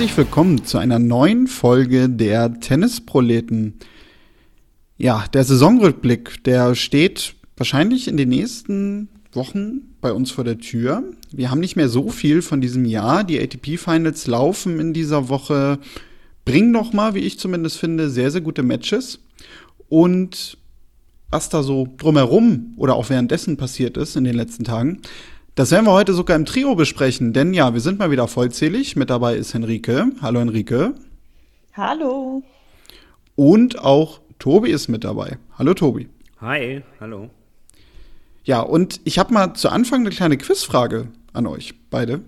Herzlich willkommen zu einer neuen Folge der Tennisproleten. Ja, der Saisonrückblick, der steht wahrscheinlich in den nächsten Wochen bei uns vor der Tür. Wir haben nicht mehr so viel von diesem Jahr. Die ATP Finals laufen in dieser Woche, bringen noch mal, wie ich zumindest finde, sehr, sehr gute Matches. Und was da so drumherum oder auch währenddessen passiert ist in den letzten Tagen, das werden wir heute sogar im Trio besprechen, denn ja, wir sind mal wieder vollzählig. Mit dabei ist Henrike. Hallo Henrike. Hallo. Und auch Tobi ist mit dabei. Hallo Tobi. Hi, hallo. Ja, und ich habe mal zu Anfang eine kleine Quizfrage an euch beide.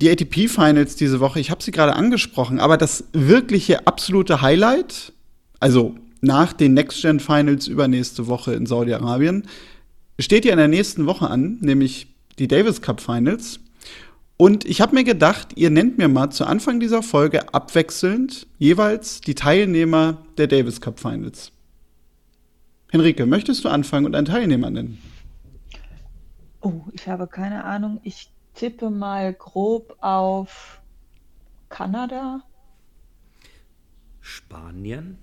Die ATP Finals diese Woche, ich habe sie gerade angesprochen, aber das wirkliche absolute Highlight, also nach den Next Gen Finals übernächste Woche in Saudi-Arabien, steht ja in der nächsten Woche an, nämlich die Davis Cup Finals. Und ich habe mir gedacht, ihr nennt mir mal zu Anfang dieser Folge abwechselnd jeweils die Teilnehmer der Davis Cup Finals. Henrike, möchtest du anfangen und einen Teilnehmer nennen? Oh, ich habe keine Ahnung. Ich tippe mal grob auf Kanada. Spanien?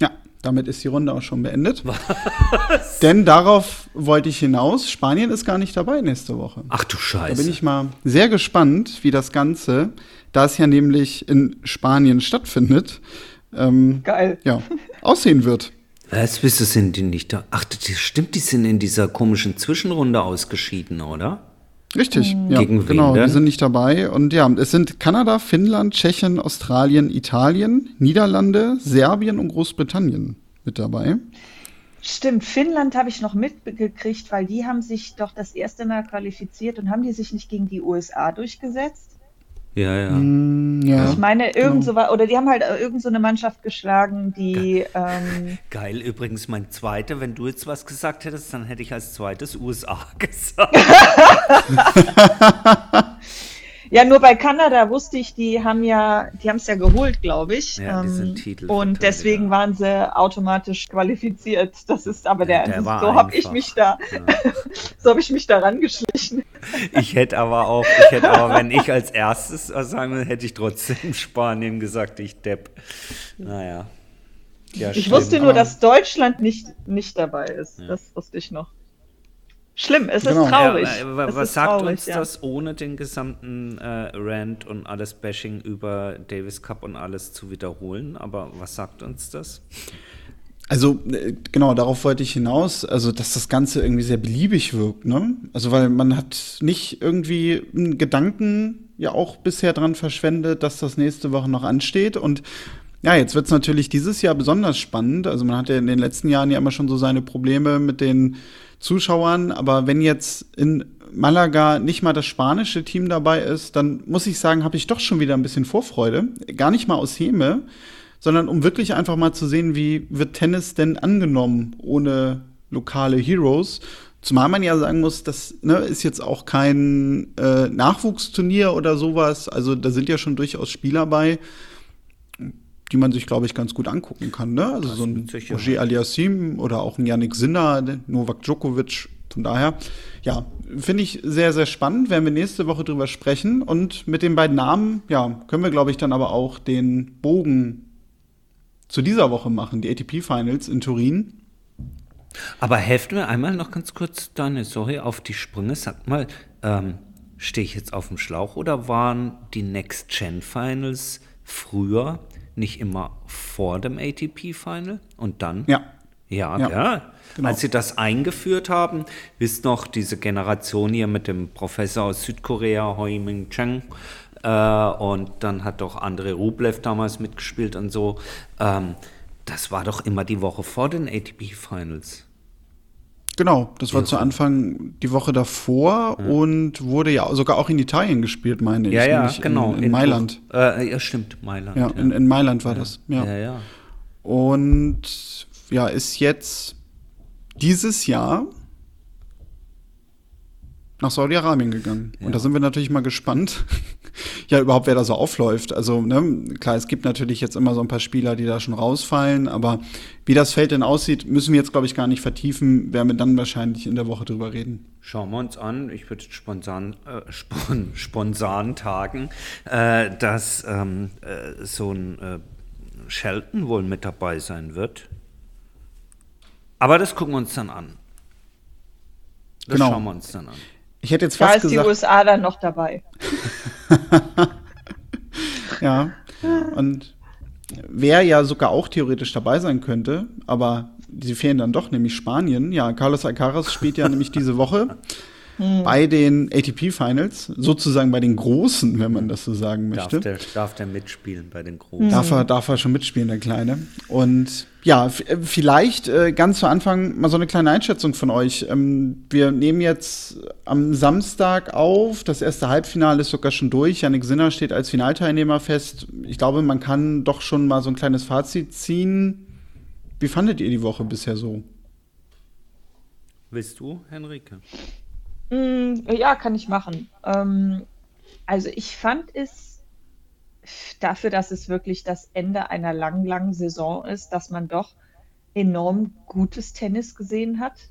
Ja, damit ist die Runde auch schon beendet. Was? Denn darauf wollte ich hinaus. Spanien ist gar nicht dabei nächste Woche. Ach du Scheiße. Da bin ich mal sehr gespannt, wie das Ganze, da es ja nämlich in Spanien stattfindet, ähm, Geil. Ja, aussehen wird. Was, wieso sind die nicht da? Ach, das stimmt, die sind in dieser komischen Zwischenrunde ausgeschieden, oder? Richtig, mhm. ja, Gegen genau, wen, die sind nicht dabei. Und ja, es sind Kanada, Finnland, Tschechien, Australien, Italien, Niederlande, Serbien und Großbritannien mit dabei. Stimmt, Finnland habe ich noch mitgekriegt, weil die haben sich doch das erste Mal qualifiziert und haben die sich nicht gegen die USA durchgesetzt? Ja, ja. Mm, ja. Ich meine, irgend genau. so oder die haben halt irgend so eine Mannschaft geschlagen, die. Geil. Ähm Geil, übrigens mein zweiter, wenn du jetzt was gesagt hättest, dann hätte ich als zweites USA gesagt. Ja, nur bei Kanada wusste ich, die haben ja, die haben es ja geholt, glaube ich. Ja, ähm, Titel. Und deswegen waren sie automatisch qualifiziert. Das ist aber der, der so habe ich mich da, ja. so habe ich mich da rangeschlichen. Ich hätte aber auch, ich hätte aber, wenn ich als erstes sagen würde, hätte ich trotzdem Spanien gesagt, ich depp. Naja. Ja, ich schlimm, wusste nur, dass Deutschland nicht, nicht dabei ist. Das wusste ich noch. Schlimm, es genau. ist traurig. Ja, was sagt traurig, uns ja. das, ohne den gesamten äh, Rant und alles Bashing über Davis Cup und alles zu wiederholen? Aber was sagt uns das? Also, äh, genau, darauf wollte ich hinaus, also, dass das Ganze irgendwie sehr beliebig wirkt, ne? Also, weil man hat nicht irgendwie einen Gedanken ja auch bisher dran verschwendet, dass das nächste Woche noch ansteht und ja, jetzt wird es natürlich dieses Jahr besonders spannend. Also man hat ja in den letzten Jahren ja immer schon so seine Probleme mit den Zuschauern, aber wenn jetzt in Malaga nicht mal das spanische Team dabei ist, dann muss ich sagen, habe ich doch schon wieder ein bisschen Vorfreude. Gar nicht mal aus Häme, sondern um wirklich einfach mal zu sehen, wie wird Tennis denn angenommen ohne lokale Heroes. Zumal man ja sagen muss, das ne, ist jetzt auch kein äh, Nachwuchsturnier oder sowas. Also da sind ja schon durchaus Spieler bei, die man sich, glaube ich, ganz gut angucken kann. Ne? Also das so ein Roger Aliassim oder auch ein Yannick Sinner, Novak Djokovic. Von daher, ja, finde ich sehr, sehr spannend. Werden wir nächste Woche drüber sprechen. Und mit den beiden Namen, ja, können wir, glaube ich, dann aber auch den Bogen zu dieser Woche machen, die ATP Finals in Turin. Aber helft mir einmal noch ganz kurz, Daniel, sorry, auf die Sprünge. Sag mal, ähm, stehe ich jetzt auf dem Schlauch oder waren die Next Gen Finals früher nicht immer vor dem ATP-Final und dann? Ja. Ja, ja. ja. Genau. Als sie das eingeführt haben, wisst noch, diese Generation hier mit dem Professor aus Südkorea, Hoi Ming Cheng, äh, und dann hat doch Andrei Rublev damals mitgespielt und so. Ähm, das war doch immer die Woche vor den ATP-Finals. Genau, das war ja. zu Anfang die Woche davor ja. und wurde ja sogar auch in Italien gespielt, meine ich. Ja, ja, genau. In, in, in Mailand. Äh, ja, stimmt, Mailand. Ja, in, in Mailand war das. Ja. ja, ja. Und ja, ist jetzt dieses Jahr nach Saudi-Arabien gegangen. Und da sind wir natürlich mal gespannt, ja, überhaupt wer da so aufläuft. Also, ne, klar, es gibt natürlich jetzt immer so ein paar Spieler, die da schon rausfallen, aber wie das Feld denn aussieht, müssen wir jetzt, glaube ich, gar nicht vertiefen. Werden wir dann wahrscheinlich in der Woche drüber reden. Schauen wir uns an. Ich würde spontan, äh, spon spontan tagen, äh, dass ähm, äh, so ein äh, Shelton wohl mit dabei sein wird. Aber das gucken wir uns dann an. Das genau. schauen wir uns dann an. Ich hätte jetzt fast da ist gesagt, die USA dann noch dabei. ja. Und wer ja sogar auch theoretisch dabei sein könnte, aber sie fehlen dann doch, nämlich Spanien. Ja, Carlos Alcaraz spielt ja nämlich diese Woche hm. bei den ATP Finals, sozusagen bei den Großen, wenn man das so sagen möchte. Darf der, darf der mitspielen bei den Großen? Darf er, darf er schon mitspielen, der Kleine. Und ja, äh, vielleicht äh, ganz zu Anfang mal so eine kleine Einschätzung von euch. Ähm, wir nehmen jetzt am Samstag auf. Das erste Halbfinale ist sogar schon durch. Janik Sinner steht als Finalteilnehmer fest. Ich glaube, man kann doch schon mal so ein kleines Fazit ziehen. Wie fandet ihr die Woche bisher so? Willst du, Henrike? Mm, ja, kann ich machen. Ähm, also ich fand es dafür, dass es wirklich das Ende einer langen, langen Saison ist, dass man doch enorm gutes Tennis gesehen hat.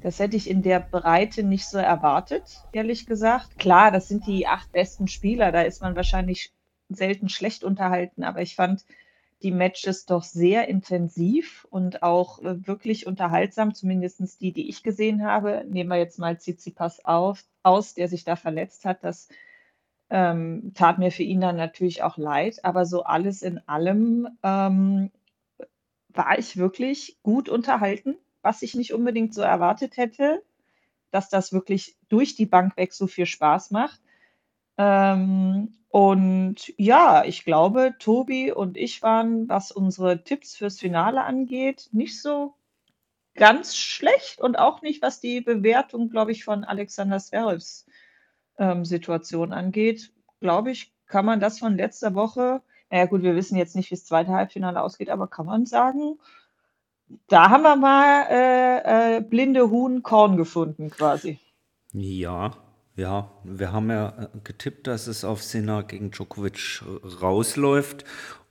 Das hätte ich in der Breite nicht so erwartet, ehrlich gesagt. Klar, das sind die acht besten Spieler, da ist man wahrscheinlich selten schlecht unterhalten, aber ich fand, die Matches doch sehr intensiv und auch äh, wirklich unterhaltsam, zumindest die, die ich gesehen habe. Nehmen wir jetzt mal Tsitsipas auf, aus, der sich da verletzt hat. Das ähm, tat mir für ihn dann natürlich auch leid. Aber so alles in allem ähm, war ich wirklich gut unterhalten, was ich nicht unbedingt so erwartet hätte, dass das wirklich durch die Bank weg so viel Spaß macht. Ähm, und ja, ich glaube, Tobi und ich waren, was unsere Tipps fürs Finale angeht, nicht so ganz schlecht und auch nicht, was die Bewertung, glaube ich, von Alexander Zverevs ähm, Situation angeht. Glaube ich, kann man das von letzter Woche, naja gut, wir wissen jetzt nicht, wie das zweite Halbfinale ausgeht, aber kann man sagen, da haben wir mal äh, äh, blinde Huhn Korn gefunden quasi. Ja, ja, wir haben ja äh, getippt, dass es auf Sinner gegen Djokovic rausläuft.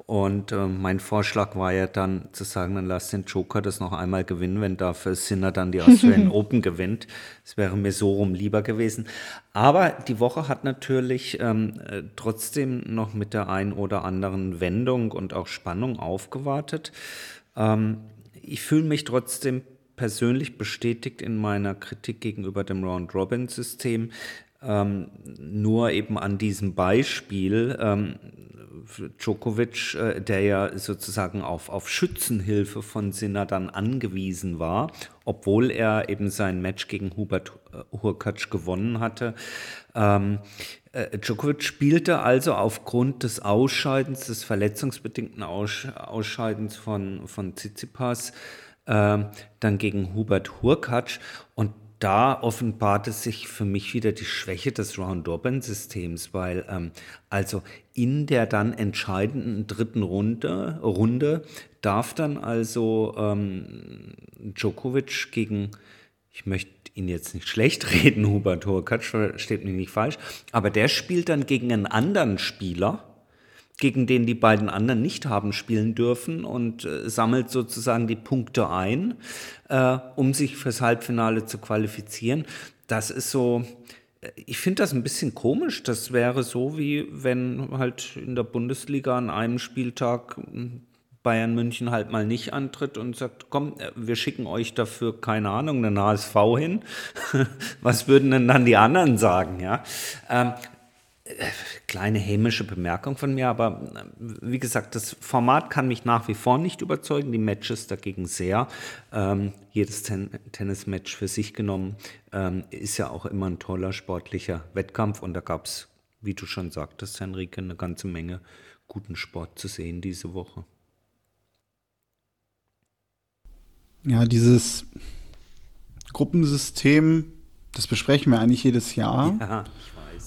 Und äh, mein Vorschlag war ja dann zu sagen, dann lass den Joker das noch einmal gewinnen, wenn dafür Sinner dann die Australian Open gewinnt. Das wäre mir so rum lieber gewesen. Aber die Woche hat natürlich ähm, äh, trotzdem noch mit der ein oder anderen Wendung und auch Spannung aufgewartet. Ähm, ich fühle mich trotzdem persönlich bestätigt in meiner Kritik gegenüber dem Round-Robin-System. Ähm, nur eben an diesem Beispiel, ähm, Djokovic, äh, der ja sozusagen auf, auf Schützenhilfe von Sinner dann angewiesen war, obwohl er eben sein Match gegen Hubert äh, Hurkacz gewonnen hatte. Ähm, äh, Djokovic spielte also aufgrund des Ausscheidens, des verletzungsbedingten Aus Ausscheidens von, von Tsitsipas, dann gegen Hubert Hurkacz. Und da offenbarte sich für mich wieder die Schwäche des Round-Robin-Systems, weil ähm, also in der dann entscheidenden dritten Runde, Runde darf dann also ähm, Djokovic gegen, ich möchte ihn jetzt nicht schlecht reden, Hubert Hurkacz, versteht mich nicht falsch, aber der spielt dann gegen einen anderen Spieler, gegen den die beiden anderen nicht haben spielen dürfen und äh, sammelt sozusagen die Punkte ein, äh, um sich fürs Halbfinale zu qualifizieren. Das ist so, äh, ich finde das ein bisschen komisch. Das wäre so, wie wenn halt in der Bundesliga an einem Spieltag hm, Bayern München halt mal nicht antritt und sagt, komm, äh, wir schicken euch dafür, keine Ahnung, einen HSV hin. Was würden denn dann die anderen sagen, ja? Ähm, kleine hämische Bemerkung von mir, aber äh, wie gesagt, das Format kann mich nach wie vor nicht überzeugen, die Matches dagegen sehr. Ähm, jedes Ten Tennismatch für sich genommen ähm, ist ja auch immer ein toller sportlicher Wettkampf und da gab es, wie du schon sagtest, Henrike, eine ganze Menge guten Sport zu sehen diese Woche. Ja, dieses Gruppensystem, das besprechen wir eigentlich jedes Jahr. Ja,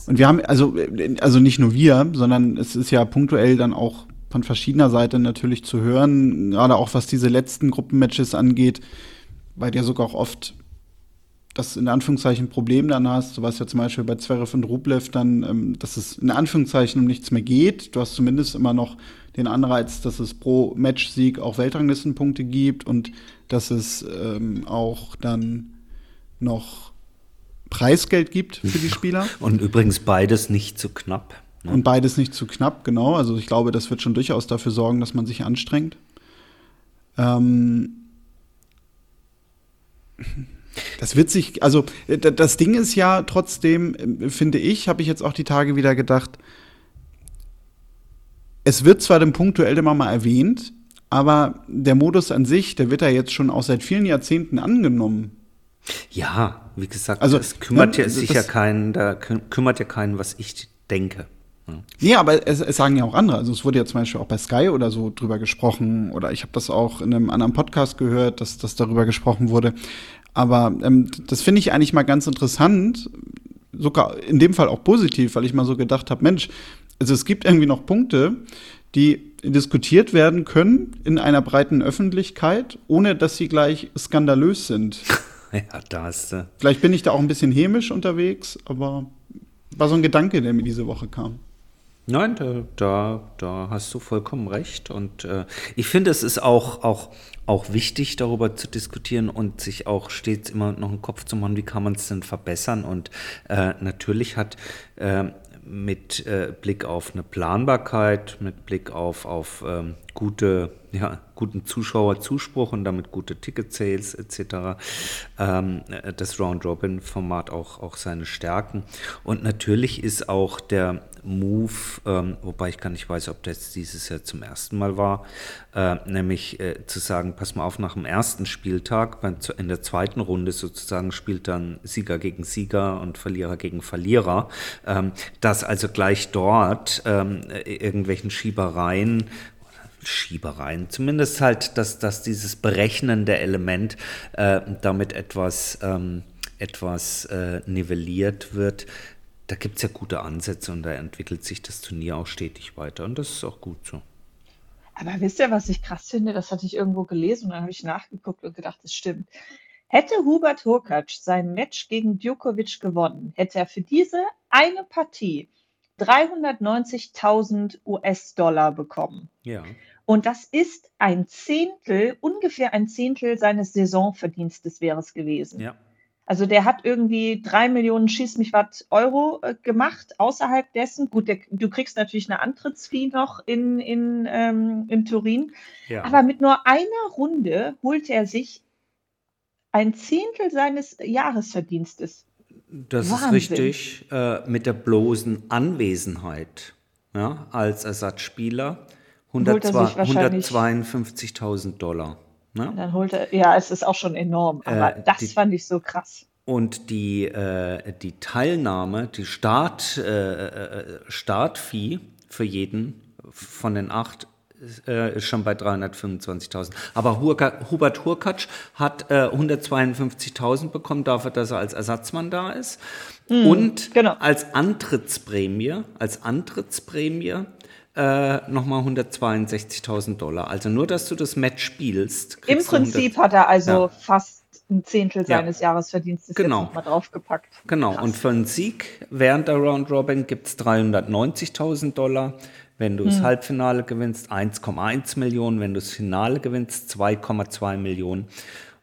und wir haben, also, also nicht nur wir, sondern es ist ja punktuell dann auch von verschiedener Seite natürlich zu hören, gerade auch was diese letzten Gruppenmatches angeht, weil der sogar auch oft das in Anführungszeichen Problem dann hast, du weißt ja zum Beispiel bei Zverev und Rublev dann, ähm, dass es in Anführungszeichen um nichts mehr geht. Du hast zumindest immer noch den Anreiz, dass es pro Match-Sieg auch Weltranglistenpunkte gibt und dass es ähm, auch dann noch Preisgeld gibt für die Spieler. Und übrigens beides nicht zu knapp. Ne? Und beides nicht zu knapp, genau. Also ich glaube, das wird schon durchaus dafür sorgen, dass man sich anstrengt. Ähm das wird sich, also das Ding ist ja trotzdem, finde ich, habe ich jetzt auch die Tage wieder gedacht, es wird zwar dann punktuell immer mal erwähnt, aber der Modus an sich, der wird ja jetzt schon auch seit vielen Jahrzehnten angenommen. Ja, wie gesagt, also, es kümmert ja sich ja keinen, da kümmert ja keinen, was ich denke. Ja. Nee, aber es, es, sagen ja auch andere. Also es wurde ja zum Beispiel auch bei Sky oder so drüber gesprochen oder ich habe das auch in einem anderen Podcast gehört, dass, dass darüber gesprochen wurde. Aber ähm, das finde ich eigentlich mal ganz interessant, sogar in dem Fall auch positiv, weil ich mal so gedacht habe, Mensch, also es gibt irgendwie noch Punkte, die diskutiert werden können in einer breiten Öffentlichkeit, ohne dass sie gleich skandalös sind. ja, da hast du. Vielleicht bin ich da auch ein bisschen hämisch unterwegs, aber war so ein Gedanke, der mir diese Woche kam. Nein, da, da, da hast du vollkommen recht. Und äh, ich finde, es ist auch, auch, auch wichtig, darüber zu diskutieren und sich auch stets immer noch einen Kopf zu machen, wie kann man es denn verbessern. Und äh, natürlich hat äh, mit äh, Blick auf eine Planbarkeit, mit Blick auf, auf ähm, gute, ja, guten Zuschauerzuspruch und damit gute Ticket-Sales etc. Ähm, das Round-Robin-Format auch, auch seine Stärken. Und natürlich ist auch der Move, ähm, wobei ich gar nicht weiß, ob das dieses Jahr zum ersten Mal war, äh, nämlich äh, zu sagen, pass mal auf, nach dem ersten Spieltag, bei, in der zweiten Runde sozusagen spielt dann Sieger gegen Sieger und Verlierer gegen Verlierer, ähm, dass also gleich dort ähm, irgendwelchen Schiebereien Schiebereien. Zumindest halt, dass, dass dieses berechnende Element äh, damit etwas, ähm, etwas äh, nivelliert wird. Da gibt es ja gute Ansätze und da entwickelt sich das Turnier auch stetig weiter und das ist auch gut so. Aber wisst ihr, was ich krass finde? Das hatte ich irgendwo gelesen und dann habe ich nachgeguckt und gedacht, das stimmt. Hätte Hubert Hurkacz sein Match gegen Djokovic gewonnen, hätte er für diese eine Partie 390.000 US-Dollar bekommen. Ja. Und das ist ein Zehntel, ungefähr ein Zehntel seines Saisonverdienstes wäre es gewesen. Ja. Also der hat irgendwie drei Millionen Schieß mich was Euro äh, gemacht. Außerhalb dessen, gut, der, du kriegst natürlich eine Antrittsfee noch in, in, ähm, in Turin. Ja. Aber mit nur einer Runde holt er sich ein Zehntel seines Jahresverdienstes. Das Wahnsinn. ist richtig. Äh, mit der bloßen Anwesenheit ja, als Ersatzspieler 152.000 Dollar. Ne? Dann holt er, ja, es ist auch schon enorm, aber äh, das die, fand ich so krass. Und die, äh, die Teilnahme, die Start, äh, äh Startfee für jeden von den acht äh, ist schon bei 325.000. Aber Hubert Hurkacz hat äh, 152.000 bekommen dafür, dass er als Ersatzmann da ist. Mm, und genau. als Antrittsprämie, als Antrittsprämie äh, nochmal 162.000 Dollar. Also nur, dass du das Match spielst. Im Prinzip hat er also ja. fast ein Zehntel seines ja. Jahresverdienstes genau. nochmal draufgepackt. Genau, Krass. und für einen Sieg während der Round Robin gibt es 390.000 Dollar. Wenn du das hm. Halbfinale gewinnst, 1,1 Millionen. Wenn du das Finale gewinnst, 2,2 Millionen.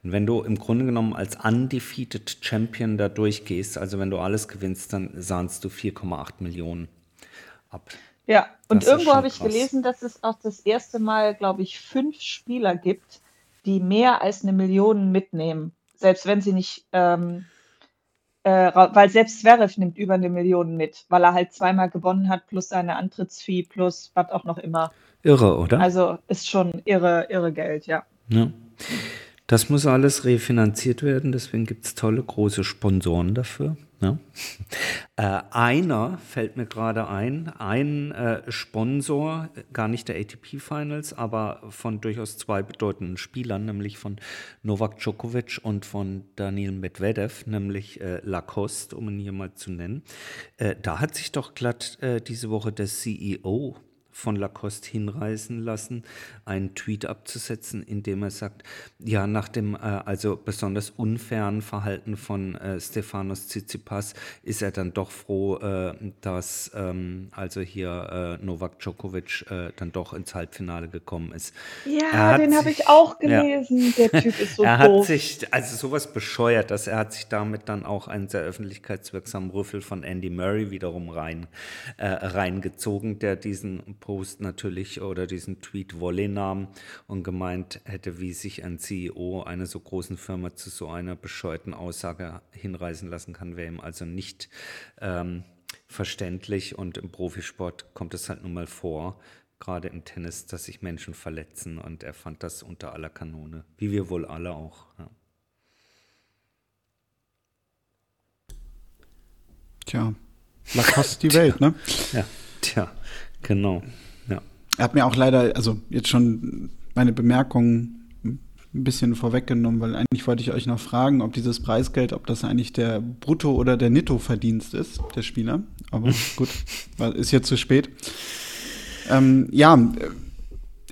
Und wenn du im Grunde genommen als undefeated Champion da durchgehst, also wenn du alles gewinnst, dann sahnst du 4,8 Millionen ab. Ja, und das irgendwo habe ich krass. gelesen, dass es auch das erste Mal, glaube ich, fünf Spieler gibt, die mehr als eine Million mitnehmen. Selbst wenn sie nicht, ähm, äh, weil selbst Zverev nimmt über eine Million mit, weil er halt zweimal gewonnen hat, plus seine Antrittsfee, plus was auch noch immer. Irre, oder? Also ist schon irre, irre Geld, ja. ja. Das muss alles refinanziert werden, deswegen gibt es tolle große Sponsoren dafür. Ne? Äh, einer fällt mir gerade ein, ein äh, Sponsor, gar nicht der ATP Finals, aber von durchaus zwei bedeutenden Spielern, nämlich von Novak Djokovic und von Daniel Medvedev, nämlich äh, Lacoste, um ihn hier mal zu nennen. Äh, da hat sich doch glatt äh, diese Woche der CEO von Lacoste hinreißen lassen, einen Tweet abzusetzen, in dem er sagt, ja, nach dem äh, also besonders unfairen Verhalten von äh, Stefanos Tsitsipas ist er dann doch froh, äh, dass ähm, also hier äh, Novak Djokovic äh, dann doch ins Halbfinale gekommen ist. Ja, den habe ich auch gelesen. Ja, der Typ ist so Er hat sich, also sowas bescheuert, dass er hat sich damit dann auch einen sehr öffentlichkeitswirksamen Rüffel von Andy Murray wiederum rein, äh, reingezogen, der diesen Post natürlich oder diesen Tweet Volley nahm und gemeint hätte, wie sich ein CEO einer so großen Firma zu so einer bescheuerten Aussage hinreißen lassen kann, wäre ihm also nicht ähm, verständlich und im Profisport kommt es halt nun mal vor, gerade im Tennis, dass sich Menschen verletzen und er fand das unter aller Kanone, wie wir wohl alle auch. Ja. Tja, Lacoste die Welt, ne? Ja, tja. Genau, ja. Er hat mir auch leider, also jetzt schon meine Bemerkungen ein bisschen vorweggenommen, weil eigentlich wollte ich euch noch fragen, ob dieses Preisgeld, ob das eigentlich der Brutto- oder der Netto-Verdienst ist, der Spieler. Aber gut, ist jetzt zu spät. Ähm, ja,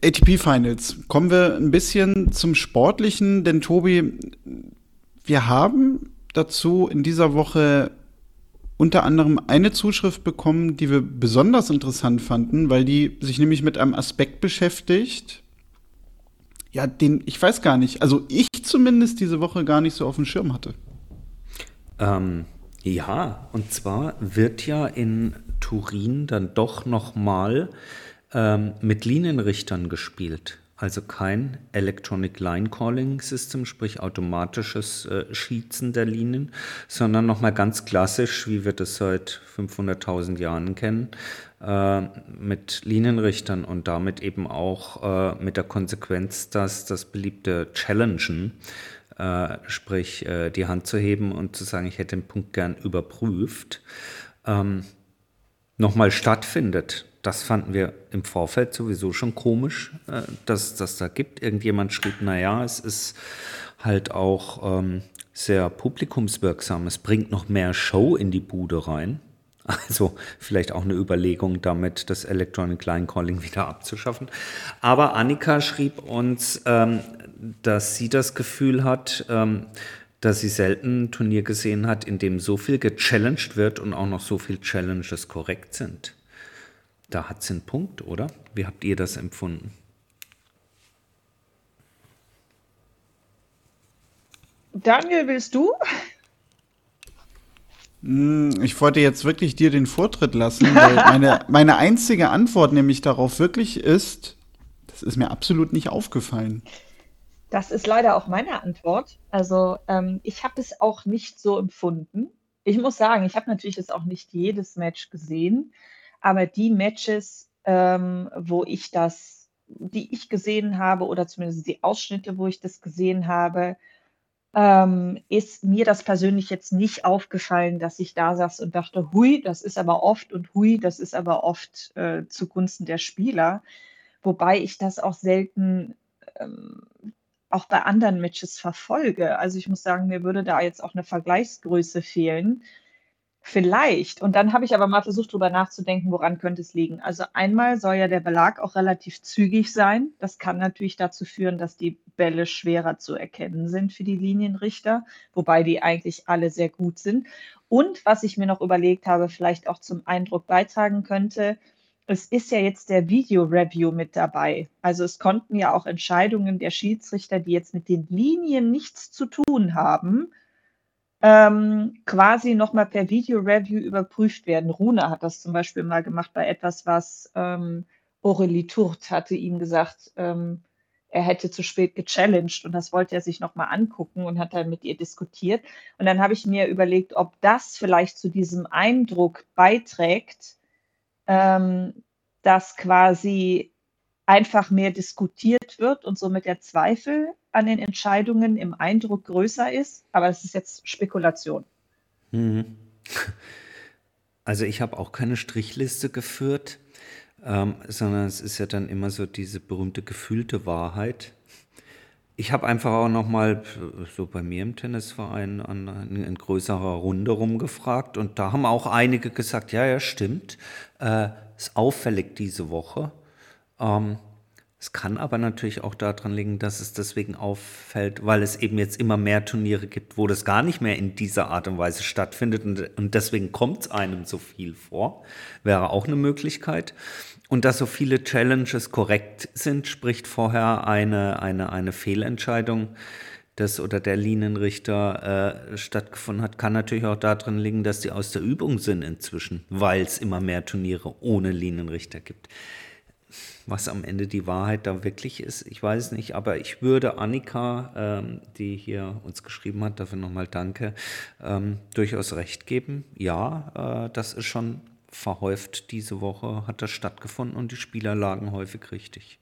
ATP Finals. Kommen wir ein bisschen zum Sportlichen, denn Tobi, wir haben dazu in dieser Woche unter anderem eine Zuschrift bekommen, die wir besonders interessant fanden, weil die sich nämlich mit einem Aspekt beschäftigt, ja, den ich weiß gar nicht, also ich zumindest diese Woche gar nicht so auf dem Schirm hatte. Ähm, ja, und zwar wird ja in Turin dann doch noch mal ähm, mit Linienrichtern gespielt. Also kein Electronic Line Calling System, sprich automatisches äh, Schießen der Linien, sondern nochmal ganz klassisch, wie wir das seit 500.000 Jahren kennen, äh, mit Linienrichtern und damit eben auch äh, mit der Konsequenz, dass das beliebte Challengen, äh, sprich die Hand zu heben und zu sagen, ich hätte den Punkt gern überprüft, ähm, nochmal stattfindet das fanden wir im Vorfeld sowieso schon komisch, äh, dass das da gibt. Irgendjemand schrieb, naja, es ist halt auch ähm, sehr publikumswirksam. Es bringt noch mehr Show in die Bude rein. Also vielleicht auch eine Überlegung damit, das Electronic Line Calling wieder abzuschaffen. Aber Annika schrieb uns, ähm, dass sie das Gefühl hat, ähm, dass sie selten ein Turnier gesehen hat, in dem so viel gechallenged wird und auch noch so viel Challenges korrekt sind. Da hat sie einen Punkt, oder? Wie habt ihr das empfunden? Daniel, willst du? Hm, ich wollte jetzt wirklich dir den Vortritt lassen, weil meine, meine einzige Antwort nämlich darauf wirklich ist, das ist mir absolut nicht aufgefallen. Das ist leider auch meine Antwort. Also ähm, ich habe es auch nicht so empfunden. Ich muss sagen, ich habe natürlich jetzt auch nicht jedes Match gesehen. Aber die Matches, ähm, wo ich das, die ich gesehen habe, oder zumindest die Ausschnitte, wo ich das gesehen habe, ähm, ist mir das persönlich jetzt nicht aufgefallen, dass ich da saß und dachte, hui, das ist aber oft und hui, das ist aber oft äh, zugunsten der Spieler. Wobei ich das auch selten ähm, auch bei anderen Matches verfolge. Also ich muss sagen, mir würde da jetzt auch eine Vergleichsgröße fehlen. Vielleicht. Und dann habe ich aber mal versucht, darüber nachzudenken, woran könnte es liegen. Also einmal soll ja der Belag auch relativ zügig sein. Das kann natürlich dazu führen, dass die Bälle schwerer zu erkennen sind für die Linienrichter, wobei die eigentlich alle sehr gut sind. Und was ich mir noch überlegt habe, vielleicht auch zum Eindruck beitragen könnte, es ist ja jetzt der Video-Review mit dabei. Also es konnten ja auch Entscheidungen der Schiedsrichter, die jetzt mit den Linien nichts zu tun haben, ähm, quasi nochmal per Video-Review überprüft werden. Rune hat das zum Beispiel mal gemacht bei etwas, was ähm, Aurélie Tourt hatte ihm gesagt, ähm, er hätte zu spät gechallenged und das wollte er sich nochmal angucken und hat dann mit ihr diskutiert. Und dann habe ich mir überlegt, ob das vielleicht zu diesem Eindruck beiträgt, ähm, dass quasi einfach mehr diskutiert wird und somit der Zweifel an den Entscheidungen im Eindruck größer ist. Aber es ist jetzt Spekulation. Mhm. Also ich habe auch keine Strichliste geführt, ähm, sondern es ist ja dann immer so diese berühmte gefühlte Wahrheit. ich habe einfach auch noch mal so bei mir im Tennisverein an, an, in größerer Runde rumgefragt und da haben auch einige gesagt, ja, ja, stimmt, äh, ist auffällig diese Woche. Ähm, es kann aber natürlich auch daran liegen, dass es deswegen auffällt, weil es eben jetzt immer mehr Turniere gibt, wo das gar nicht mehr in dieser Art und Weise stattfindet und, und deswegen kommt es einem so viel vor. Wäre auch eine Möglichkeit. Und dass so viele Challenges korrekt sind, spricht vorher eine, eine, eine Fehlentscheidung des oder der Linienrichter äh, stattgefunden hat, kann natürlich auch darin liegen, dass die aus der Übung sind inzwischen, weil es immer mehr Turniere ohne Linienrichter gibt. Was am Ende die Wahrheit da wirklich ist, ich weiß nicht, aber ich würde Annika, ähm, die hier uns geschrieben hat, dafür nochmal danke, ähm, durchaus recht geben. Ja, äh, das ist schon verhäuft diese Woche hat das stattgefunden und die Spieler lagen häufig richtig.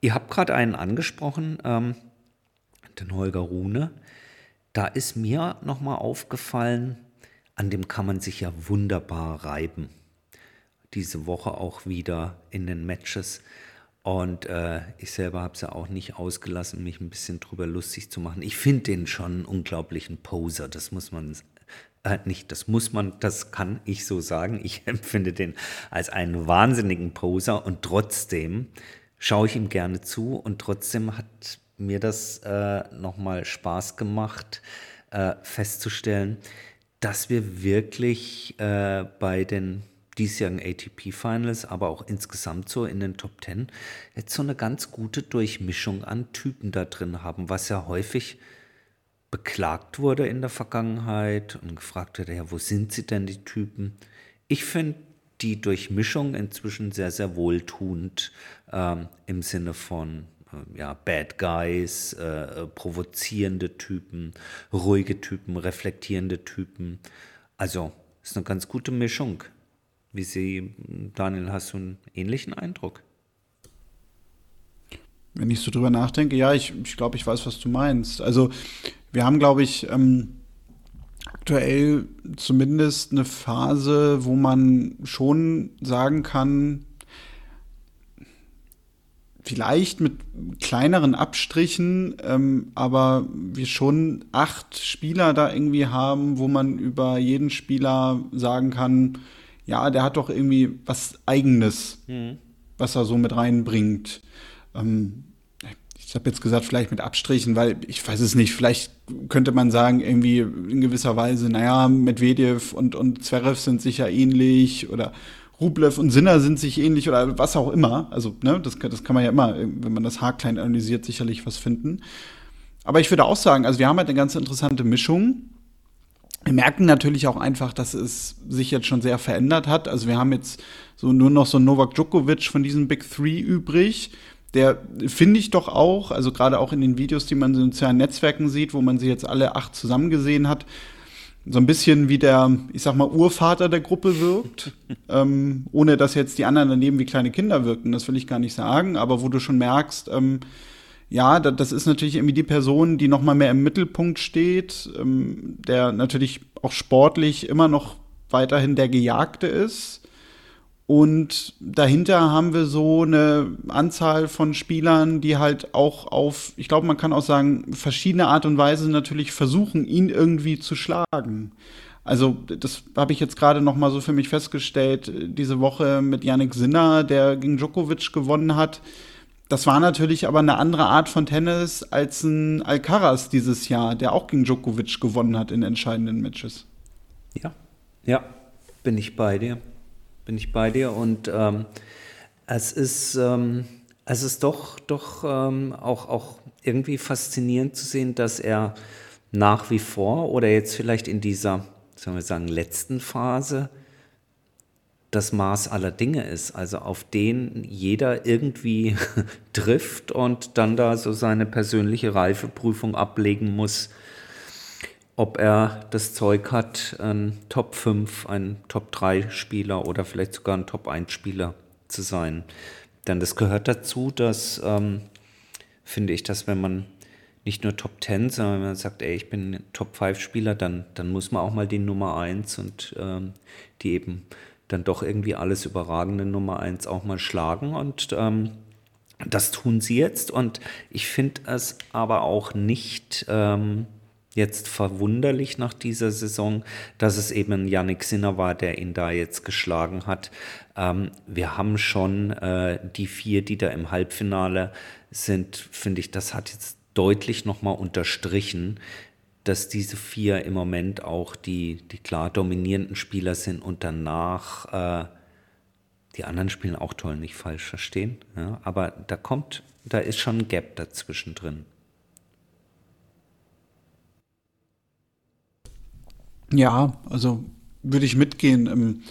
Ihr habt gerade einen angesprochen, ähm, den Holger Rune. Da ist mir nochmal aufgefallen, an dem kann man sich ja wunderbar reiben. Diese Woche auch wieder in den Matches. Und äh, ich selber habe es ja auch nicht ausgelassen, mich ein bisschen drüber lustig zu machen. Ich finde den schon einen unglaublichen Poser, das muss man äh, nicht, das muss man, das kann ich so sagen. Ich empfinde den als einen wahnsinnigen Poser und trotzdem schaue ich ihm gerne zu und trotzdem hat mir das äh, nochmal Spaß gemacht, äh, festzustellen, dass wir wirklich äh, bei den diesjährigen ATP Finals, aber auch insgesamt so in den Top Ten jetzt so eine ganz gute Durchmischung an Typen da drin haben, was ja häufig beklagt wurde in der Vergangenheit und gefragt wurde, ja, wo sind sie denn, die Typen? Ich finde die Durchmischung inzwischen sehr, sehr wohltuend ähm, im Sinne von äh, ja, Bad Guys, äh, provozierende Typen, ruhige Typen, reflektierende Typen. Also ist eine ganz gute Mischung. Wie Sie, Daniel, hast du einen ähnlichen Eindruck? Wenn ich so drüber nachdenke, ja, ich, ich glaube, ich weiß, was du meinst. Also wir haben, glaube ich, ähm, aktuell zumindest eine Phase, wo man schon sagen kann, vielleicht mit kleineren Abstrichen, ähm, aber wir schon acht Spieler da irgendwie haben, wo man über jeden Spieler sagen kann, ja, der hat doch irgendwie was Eigenes, mhm. was er so mit reinbringt. Ähm, ich habe jetzt gesagt, vielleicht mit Abstrichen, weil ich weiß es nicht, vielleicht könnte man sagen, irgendwie in gewisser Weise, naja, Medvedev und, und Zverev sind sicher ähnlich oder Rublev und Sinner sind sich ähnlich oder was auch immer. Also, ne, das, das kann man ja immer, wenn man das haarklein analysiert, sicherlich was finden. Aber ich würde auch sagen, also wir haben halt eine ganz interessante Mischung. Wir merken natürlich auch einfach, dass es sich jetzt schon sehr verändert hat. Also wir haben jetzt so nur noch so Novak Djokovic von diesen Big Three übrig. Der finde ich doch auch, also gerade auch in den Videos, die man in sozialen Netzwerken sieht, wo man sie jetzt alle acht zusammen gesehen hat, so ein bisschen wie der, ich sag mal, Urvater der Gruppe wirkt, ähm, ohne dass jetzt die anderen daneben wie kleine Kinder wirken, das will ich gar nicht sagen, aber wo du schon merkst, ähm, ja, das ist natürlich irgendwie die Person, die noch mal mehr im Mittelpunkt steht, ähm, der natürlich auch sportlich immer noch weiterhin der Gejagte ist, und dahinter haben wir so eine Anzahl von Spielern, die halt auch auf, ich glaube, man kann auch sagen, verschiedene Art und Weise natürlich versuchen, ihn irgendwie zu schlagen. Also das habe ich jetzt gerade noch mal so für mich festgestellt, diese Woche mit Yannick Sinner, der gegen Djokovic gewonnen hat. Das war natürlich aber eine andere Art von Tennis als ein Alcaraz dieses Jahr, der auch gegen Djokovic gewonnen hat in entscheidenden Matches. Ja, ja, bin ich bei dir bin ich bei dir. Und ähm, es ist, ähm, es ist doch, doch ähm, auch, auch irgendwie faszinierend zu sehen, dass er nach wie vor oder jetzt vielleicht in dieser, sollen wir sagen, letzten Phase das Maß aller Dinge ist, also auf den jeder irgendwie trifft und dann da so seine persönliche Reifeprüfung ablegen muss ob er das Zeug hat, ein Top 5, ein Top 3 Spieler oder vielleicht sogar ein Top 1 Spieler zu sein. Denn das gehört dazu, dass, ähm, finde ich, dass wenn man nicht nur Top 10, sondern wenn man sagt, ey, ich bin Top 5 Spieler, dann, dann muss man auch mal die Nummer 1 und ähm, die eben dann doch irgendwie alles überragende Nummer 1 auch mal schlagen. Und ähm, Das tun sie jetzt und ich finde es aber auch nicht ähm, jetzt verwunderlich nach dieser Saison, dass es eben Yannick Sinner war, der ihn da jetzt geschlagen hat. Ähm, wir haben schon äh, die vier, die da im Halbfinale sind, finde ich, das hat jetzt deutlich nochmal unterstrichen, dass diese vier im Moment auch die, die klar dominierenden Spieler sind und danach äh, die anderen spielen auch toll, nicht falsch verstehen. Ja, aber da kommt, da ist schon ein Gap dazwischen drin. Ja, also würde ich mitgehen. Ähm,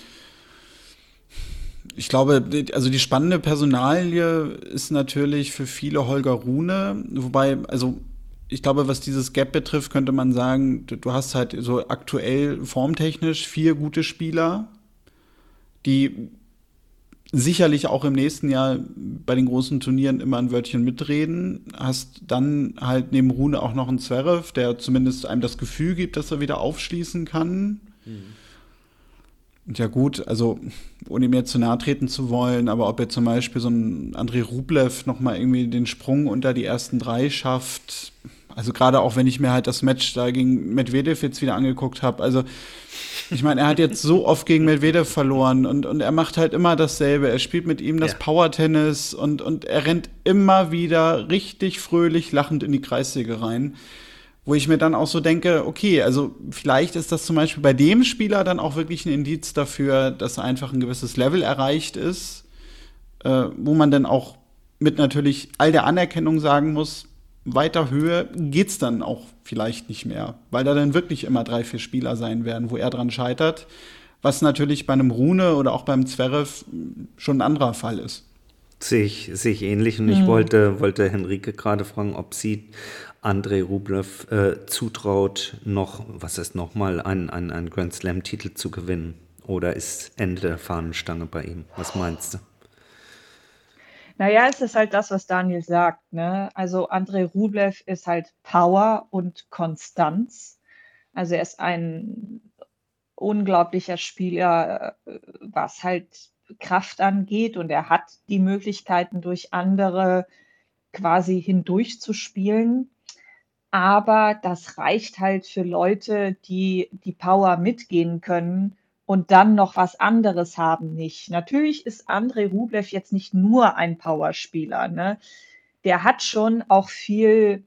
ich glaube, also die spannende Personalie ist natürlich für viele Holger Rune, wobei, also ich glaube, was dieses Gap betrifft, könnte man sagen, du hast halt so aktuell formtechnisch vier gute Spieler, die sicherlich auch im nächsten Jahr bei den großen Turnieren immer ein Wörtchen mitreden. Hast dann halt neben Rune auch noch einen Zverev, der zumindest einem das Gefühl gibt, dass er wieder aufschließen kann. Mhm. Ja gut, also ohne ihm jetzt zu nahe treten zu wollen, aber ob er zum Beispiel so ein André Rublev noch mal irgendwie den Sprung unter die ersten drei schafft, also gerade auch wenn ich mir halt das Match da gegen Medvedev jetzt wieder angeguckt habe, also ich meine, er hat jetzt so oft gegen Medvedev verloren und, und er macht halt immer dasselbe. Er spielt mit ihm das ja. Power-Tennis und, und er rennt immer wieder richtig fröhlich lachend in die Kreissäge rein. Wo ich mir dann auch so denke, okay, also vielleicht ist das zum Beispiel bei dem Spieler dann auch wirklich ein Indiz dafür, dass einfach ein gewisses Level erreicht ist, äh, wo man dann auch mit natürlich all der Anerkennung sagen muss, weiter Höhe geht's dann auch vielleicht nicht mehr, weil da dann wirklich immer drei, vier Spieler sein werden, wo er dran scheitert, was natürlich bei einem Rune oder auch beim Zverev schon ein anderer Fall ist. Sehe ich, sehe ich ähnlich und mhm. ich wollte, wollte Henrike gerade fragen, ob sie Andrei Rublev äh, zutraut, noch, was ist nochmal, einen, einen, einen Grand Slam-Titel zu gewinnen. Oder ist Ende der Fahnenstange bei ihm? Was meinst du? Naja, es ist halt das, was Daniel sagt. Ne? Also Andrei Rublev ist halt Power und Konstanz. Also er ist ein unglaublicher Spieler, äh, was halt Kraft angeht und er hat die Möglichkeiten, durch andere quasi hindurch zu spielen. Aber das reicht halt für Leute, die die Power mitgehen können und dann noch was anderes haben nicht. Natürlich ist Andrei Rublev jetzt nicht nur ein Powerspieler. Ne? Der hat schon auch viel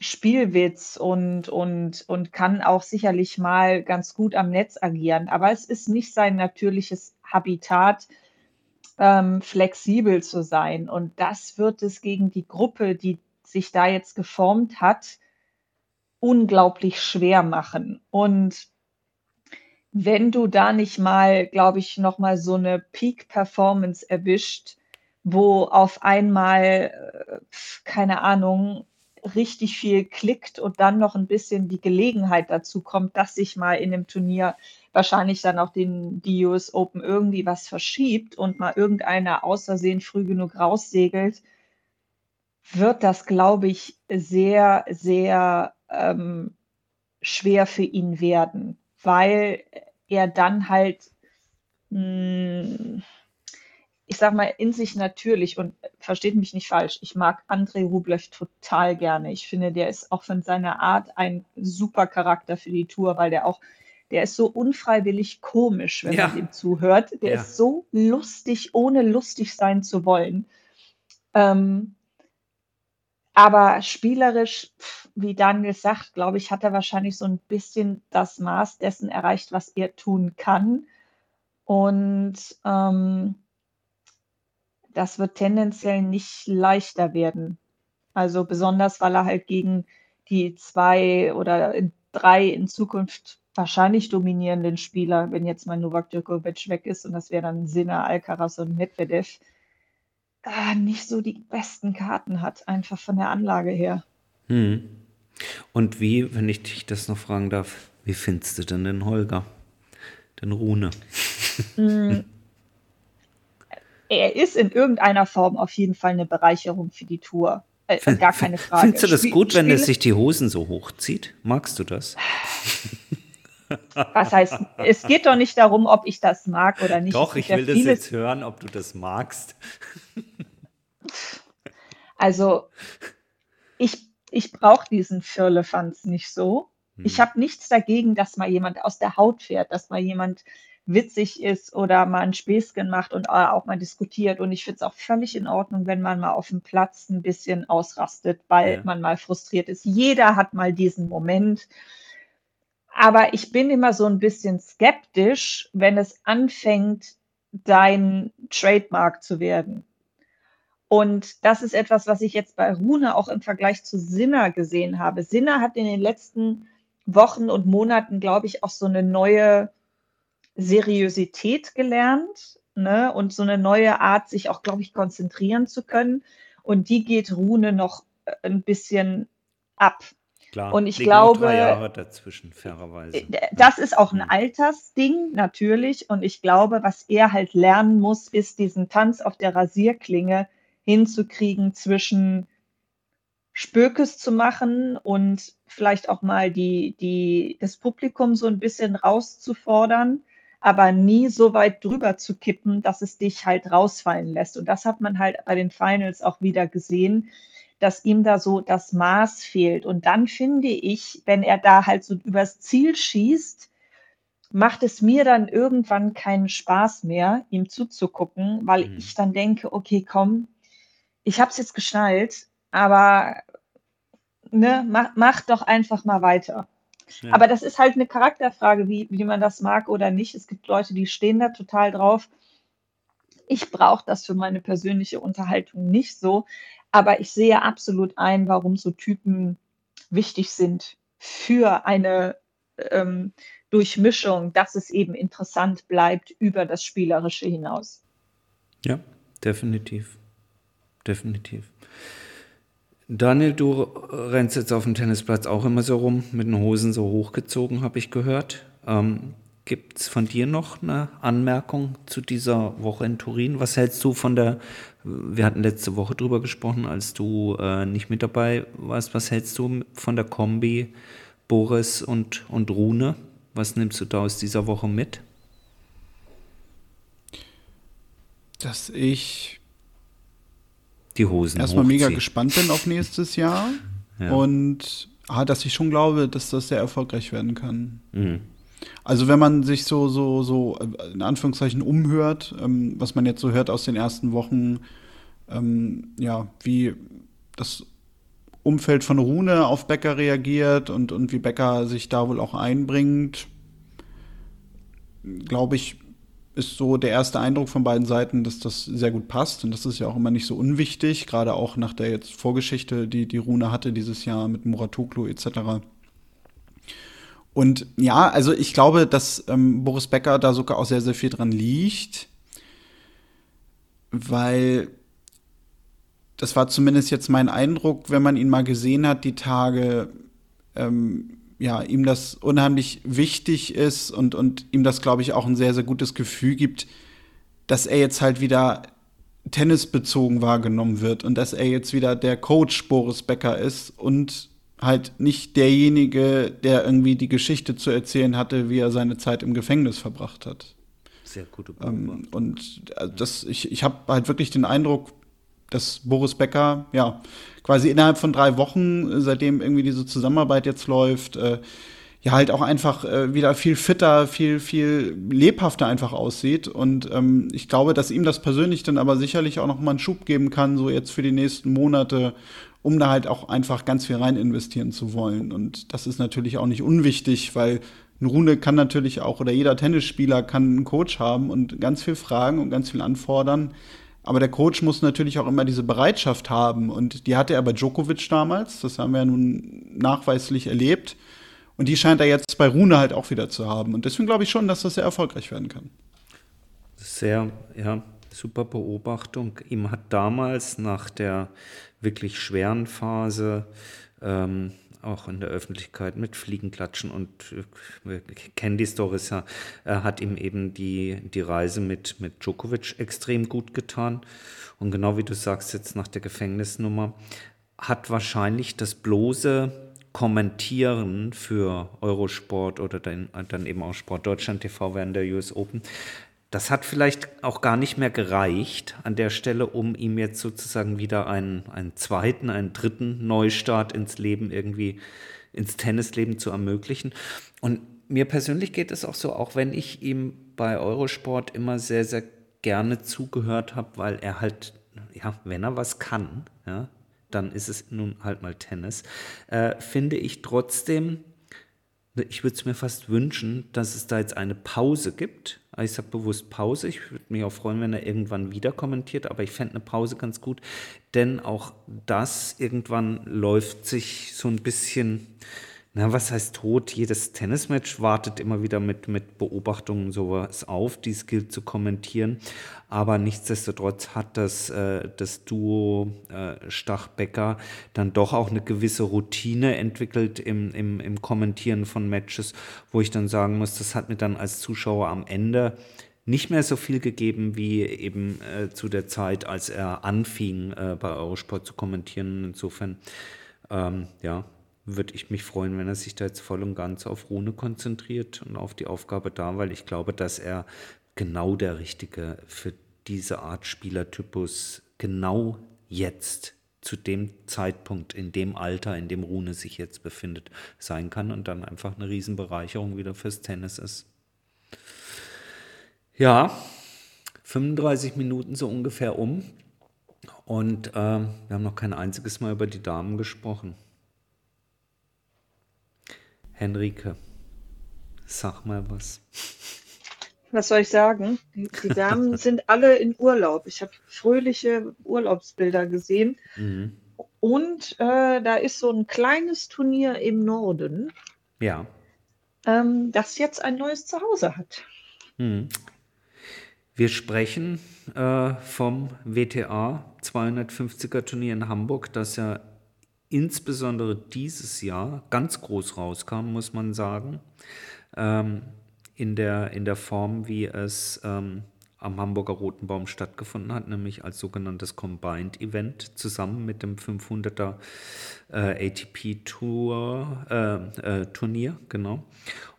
Spielwitz und, und, und kann auch sicherlich mal ganz gut am Netz agieren. Aber es ist nicht sein natürliches Habitat, ähm, flexibel zu sein. Und das wird es gegen die Gruppe, die sich da jetzt geformt hat, unglaublich schwer machen. Und wenn du da nicht mal, glaube ich, noch mal so eine Peak-Performance erwischt, wo auf einmal, äh, keine Ahnung, richtig viel klickt und dann noch ein bisschen die Gelegenheit dazu kommt, dass sich mal in dem Turnier wahrscheinlich dann auch den die US Open irgendwie was verschiebt und mal irgendeiner aus Versehen früh genug raussegelt, wird das, glaube ich, sehr, sehr ähm, schwer für ihn werden weil er dann halt, hm, ich sag mal, in sich natürlich und versteht mich nicht falsch, ich mag Andrei Rublev total gerne. Ich finde, der ist auch von seiner Art ein super Charakter für die Tour, weil der auch, der ist so unfreiwillig komisch, wenn ja. man ihm zuhört. Der ja. ist so lustig, ohne lustig sein zu wollen. Ähm, aber spielerisch, wie Daniel sagt, glaube ich, hat er wahrscheinlich so ein bisschen das Maß dessen erreicht, was er tun kann. Und ähm, das wird tendenziell nicht leichter werden. Also besonders, weil er halt gegen die zwei oder drei in Zukunft wahrscheinlich dominierenden Spieler, wenn jetzt mal Novak Djokovic weg ist und das wäre dann Sinner, Alcaraz und Medvedev, äh, nicht so die besten Karten hat, einfach von der Anlage her. Hm. Und wie, wenn ich dich das noch fragen darf, wie findest du denn den Holger? Den Rune? Hm. Er ist in irgendeiner Form auf jeden Fall eine Bereicherung für die Tour. Äh, gar keine Frage. Findest du das Spiel, gut, wenn er sich die Hosen so hochzieht? Magst du das? Was heißt, es geht doch nicht darum, ob ich das mag oder nicht. Doch, ich will das jetzt hören, ob du das magst. Also ich, ich brauche diesen Firlefanz nicht so. Hm. Ich habe nichts dagegen, dass mal jemand aus der Haut fährt, dass mal jemand witzig ist oder mal ein Späßchen macht und auch mal diskutiert. Und ich finde es auch völlig in Ordnung, wenn man mal auf dem Platz ein bisschen ausrastet, weil ja. man mal frustriert ist. Jeder hat mal diesen Moment. Aber ich bin immer so ein bisschen skeptisch, wenn es anfängt, dein Trademark zu werden. Und das ist etwas, was ich jetzt bei Rune auch im Vergleich zu Sinner gesehen habe. Sinner hat in den letzten Wochen und Monaten, glaube ich, auch so eine neue Seriosität gelernt ne? und so eine neue Art, sich auch, glaube ich, konzentrieren zu können. Und die geht Rune noch äh, ein bisschen ab. Klar, und ich glaube, drei Jahre dazwischen, fairerweise. Äh, das ist auch ein Altersding, natürlich. Und ich glaube, was er halt lernen muss, ist diesen Tanz auf der Rasierklinge hinzukriegen zwischen Spökes zu machen und vielleicht auch mal die, die, das Publikum so ein bisschen rauszufordern, aber nie so weit drüber zu kippen, dass es dich halt rausfallen lässt. Und das hat man halt bei den Finals auch wieder gesehen, dass ihm da so das Maß fehlt. Und dann finde ich, wenn er da halt so übers Ziel schießt, macht es mir dann irgendwann keinen Spaß mehr, ihm zuzugucken, weil mhm. ich dann denke, okay, komm, ich habe es jetzt geschnallt, aber ne, mach, mach doch einfach mal weiter. Ja. Aber das ist halt eine Charakterfrage, wie, wie man das mag oder nicht. Es gibt Leute, die stehen da total drauf. Ich brauche das für meine persönliche Unterhaltung nicht so, aber ich sehe absolut ein, warum so Typen wichtig sind für eine ähm, Durchmischung, dass es eben interessant bleibt über das Spielerische hinaus. Ja, definitiv definitiv. Daniel, du rennst jetzt auf dem Tennisplatz auch immer so rum, mit den Hosen so hochgezogen, habe ich gehört. Ähm, Gibt es von dir noch eine Anmerkung zu dieser Woche in Turin? Was hältst du von der, wir hatten letzte Woche drüber gesprochen, als du äh, nicht mit dabei warst, was hältst du von der Kombi Boris und, und Rune? Was nimmst du da aus dieser Woche mit? Dass ich die Hosen Erstmal mega gespannt bin auf nächstes Jahr ja. und ah, dass ich schon glaube, dass das sehr erfolgreich werden kann. Mhm. Also wenn man sich so, so, so äh, in Anführungszeichen umhört, ähm, was man jetzt so hört aus den ersten Wochen, ähm, ja, wie das Umfeld von Rune auf Becker reagiert und, und wie Becker sich da wohl auch einbringt, glaube ich, ist so der erste Eindruck von beiden Seiten, dass das sehr gut passt. Und das ist ja auch immer nicht so unwichtig, gerade auch nach der jetzt Vorgeschichte, die die Rune hatte dieses Jahr mit Muratoglu etc. Und ja, also ich glaube, dass ähm, Boris Becker da sogar auch sehr, sehr viel dran liegt, weil das war zumindest jetzt mein Eindruck, wenn man ihn mal gesehen hat, die Tage, ähm, ja, ihm das unheimlich wichtig ist und, und ihm das, glaube ich, auch ein sehr, sehr gutes Gefühl gibt, dass er jetzt halt wieder tennisbezogen wahrgenommen wird und dass er jetzt wieder der Coach Boris Becker ist und halt nicht derjenige, der irgendwie die Geschichte zu erzählen hatte, wie er seine Zeit im Gefängnis verbracht hat. Sehr gute ähm, Und äh, das, ich, ich habe halt wirklich den Eindruck, dass Boris Becker, ja, quasi innerhalb von drei Wochen, seitdem irgendwie diese Zusammenarbeit jetzt läuft, äh, ja halt auch einfach äh, wieder viel fitter, viel, viel lebhafter einfach aussieht. Und ähm, ich glaube, dass ihm das persönlich dann aber sicherlich auch noch mal einen Schub geben kann, so jetzt für die nächsten Monate, um da halt auch einfach ganz viel rein investieren zu wollen. Und das ist natürlich auch nicht unwichtig, weil eine Rune kann natürlich auch, oder jeder Tennisspieler kann einen Coach haben und ganz viel fragen und ganz viel anfordern. Aber der Coach muss natürlich auch immer diese Bereitschaft haben. Und die hatte er bei Djokovic damals. Das haben wir ja nun nachweislich erlebt. Und die scheint er jetzt bei Rune halt auch wieder zu haben. Und deswegen glaube ich schon, dass das sehr erfolgreich werden kann. Sehr, ja, super Beobachtung. Ihm hat damals nach der wirklich schweren Phase ähm, auch in der Öffentlichkeit mit Fliegenklatschen und äh, wir kennen die Stories ja, er hat ihm eben die, die Reise mit, mit Djokovic extrem gut getan. Und genau wie du sagst jetzt nach der Gefängnisnummer, hat wahrscheinlich das bloße Kommentieren für Eurosport oder dann, dann eben auch Sport Deutschland TV während der US Open das hat vielleicht auch gar nicht mehr gereicht an der Stelle, um ihm jetzt sozusagen wieder einen, einen zweiten, einen dritten Neustart ins Leben irgendwie, ins Tennisleben zu ermöglichen. Und mir persönlich geht es auch so, auch wenn ich ihm bei Eurosport immer sehr, sehr gerne zugehört habe, weil er halt, ja, wenn er was kann, ja, dann ist es nun halt mal Tennis, äh, finde ich trotzdem, ich würde es mir fast wünschen, dass es da jetzt eine Pause gibt. Ich sage bewusst Pause. Ich würde mich auch freuen, wenn er irgendwann wieder kommentiert, aber ich fände eine Pause ganz gut, denn auch das irgendwann läuft sich so ein bisschen na, was heißt tot? Jedes Tennismatch wartet immer wieder mit, mit Beobachtungen sowas auf, die es gilt zu kommentieren. Aber nichtsdestotrotz hat das, äh, das Duo äh, Stach-Becker dann doch auch eine gewisse Routine entwickelt im, im, im Kommentieren von Matches, wo ich dann sagen muss, das hat mir dann als Zuschauer am Ende nicht mehr so viel gegeben wie eben äh, zu der Zeit, als er anfing, äh, bei Eurosport zu kommentieren. Insofern, ähm, ja, würde ich mich freuen, wenn er sich da jetzt voll und ganz auf Rune konzentriert und auf die Aufgabe da, weil ich glaube, dass er genau der Richtige für diese Art Spielertypus genau jetzt zu dem Zeitpunkt, in dem Alter, in dem Rune sich jetzt befindet, sein kann und dann einfach eine Riesenbereicherung wieder fürs Tennis ist. Ja, 35 Minuten so ungefähr um und äh, wir haben noch kein einziges Mal über die Damen gesprochen. Henrike, sag mal was. Was soll ich sagen? Die, Damen sind alle in Urlaub. Ich habe fröhliche Urlaubsbilder gesehen. Mhm. Und äh, da ist so ein kleines Turnier im Norden. Ja. Ähm, das jetzt ein neues Zuhause hat. Mhm. Wir sprechen äh, vom WTA 250er Turnier in Hamburg, das ja insbesondere dieses Jahr ganz groß rauskam, muss man sagen, ähm, in, der, in der Form, wie es ähm, am Hamburger Roten Baum stattgefunden hat, nämlich als sogenanntes Combined Event zusammen mit dem 500er äh, ATP Tour, äh, äh, Turnier, genau.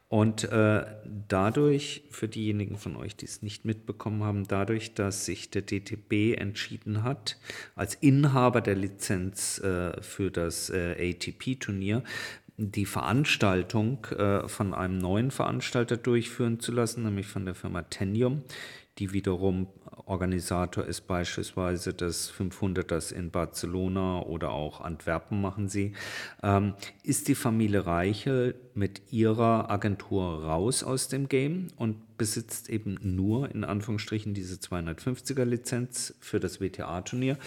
Und äh, dadurch, für diejenigen von euch, die es nicht mitbekommen haben, dadurch, dass sich der DTB entschieden hat, als Inhaber der Lizenz äh, für das äh, ATP-Turnier, die Veranstaltung äh, von einem neuen Veranstalter durchführen zu lassen, nämlich von der Firma Tenium, die wiederum Organisator ist beispielsweise des 500ers in Barcelona oder auch Antwerpen machen sie, ähm, ist die Familie Reichel mit ihrer Agentur raus aus dem Game und besitzt eben nur in Anführungsstrichen diese 250er Lizenz für das WTA-Turnier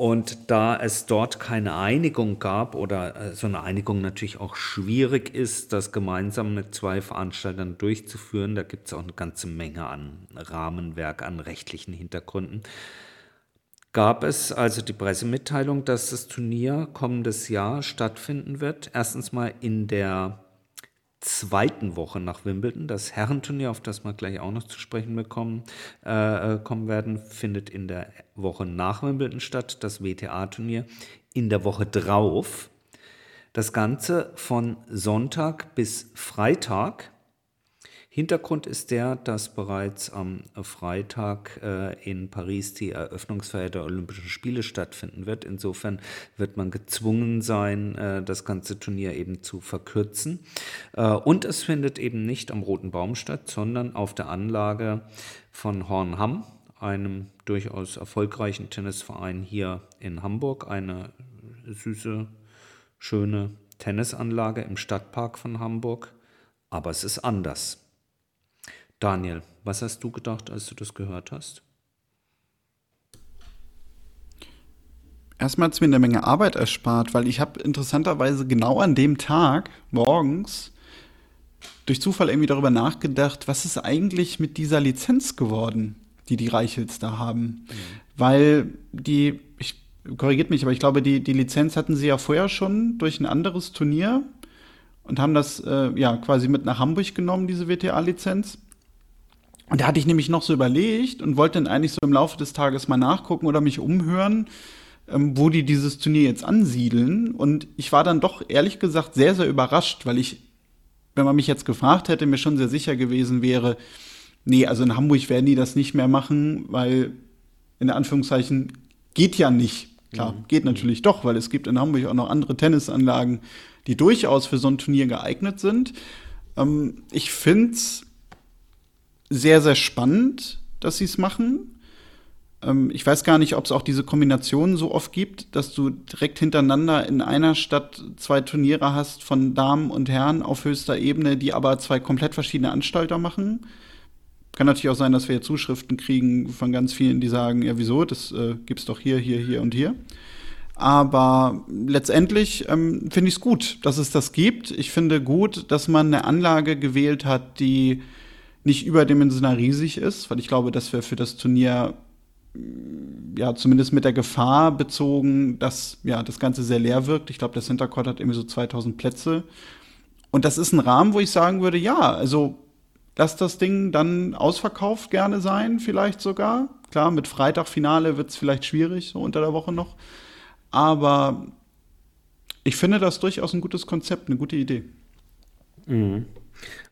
und da es dort keine Einigung gab oder äh, so eine Einigung natürlich auch schwierig ist, das gemeinsam mit zwei Veranstaltern durchzuführen, da gibt es auch eine ganze Menge an Rahmenwerk, an rechtlichen Hintergründen, gab es also die Pressemitteilung, dass das Turnier kommendes Jahr stattfinden wird. Erstens mal in der zweiten Woche nach Wimbledon. Das Herrenturnier, auf das wir gleich auch noch zu sprechen bekommen, äh, äh kommen werden, findet in der Woche nach Wimbledon statt, das WTA-Turnier. In der Woche drauf. Das Ganze von Sonntag bis Freitag Hintergrund ist der, dass bereits am Freitag äh, in Paris die Eröffnungsfeier der Olympischen Spiele stattfinden wird. Insofern wird man gezwungen sein, äh, das ganze Turnier eben zu verkürzen. Äh, und es findet eben nicht am Roten Baum statt, sondern auf der Anlage von Hornham, einem durchaus erfolgreichen Tennisverein hier in Hamburg. Eine süße, schöne Tennisanlage im Stadtpark von Hamburg. Aber es ist anders. Daniel, was hast du gedacht, als du das gehört hast? Erstmal hat es mir eine Menge Arbeit erspart, weil ich habe interessanterweise genau an dem Tag morgens durch Zufall irgendwie darüber nachgedacht, was ist eigentlich mit dieser Lizenz geworden, die die Reichels da haben. Mhm. Weil die, ich korrigiert mich, aber ich glaube, die, die Lizenz hatten sie ja vorher schon durch ein anderes Turnier und haben das äh, ja quasi mit nach Hamburg genommen, diese WTA-Lizenz. Und da hatte ich nämlich noch so überlegt und wollte dann eigentlich so im Laufe des Tages mal nachgucken oder mich umhören, ähm, wo die dieses Turnier jetzt ansiedeln. Und ich war dann doch ehrlich gesagt sehr, sehr überrascht, weil ich, wenn man mich jetzt gefragt hätte, mir schon sehr sicher gewesen wäre, Nee, also in Hamburg werden die das nicht mehr machen, weil in Anführungszeichen geht ja nicht. Klar, mhm. geht natürlich doch, weil es gibt in Hamburg auch noch andere Tennisanlagen, die durchaus für so ein Turnier geeignet sind. Ähm, ich finde es sehr, sehr spannend, dass sie es machen. Ähm, ich weiß gar nicht, ob es auch diese Kombination so oft gibt, dass du direkt hintereinander in einer Stadt zwei Turniere hast von Damen und Herren auf höchster Ebene, die aber zwei komplett verschiedene Anstalter machen. Kann natürlich auch sein, dass wir Zuschriften kriegen von ganz vielen, die sagen, ja, wieso, das äh, es doch hier, hier, hier und hier. Aber letztendlich ähm, finde ich es gut, dass es das gibt. Ich finde gut, dass man eine Anlage gewählt hat, die nicht überdimensional riesig ist, weil ich glaube, das wäre für das Turnier ja, zumindest mit der Gefahr bezogen, dass ja, das Ganze sehr leer wirkt. Ich glaube, der Center Court hat irgendwie so 2000 Plätze. Und das ist ein Rahmen, wo ich sagen würde, ja, also lass das Ding dann ausverkauft gerne sein, vielleicht sogar. Klar, mit Freitagfinale wird es vielleicht schwierig, so unter der Woche noch. Aber ich finde das durchaus ein gutes Konzept, eine gute Idee. Mhm.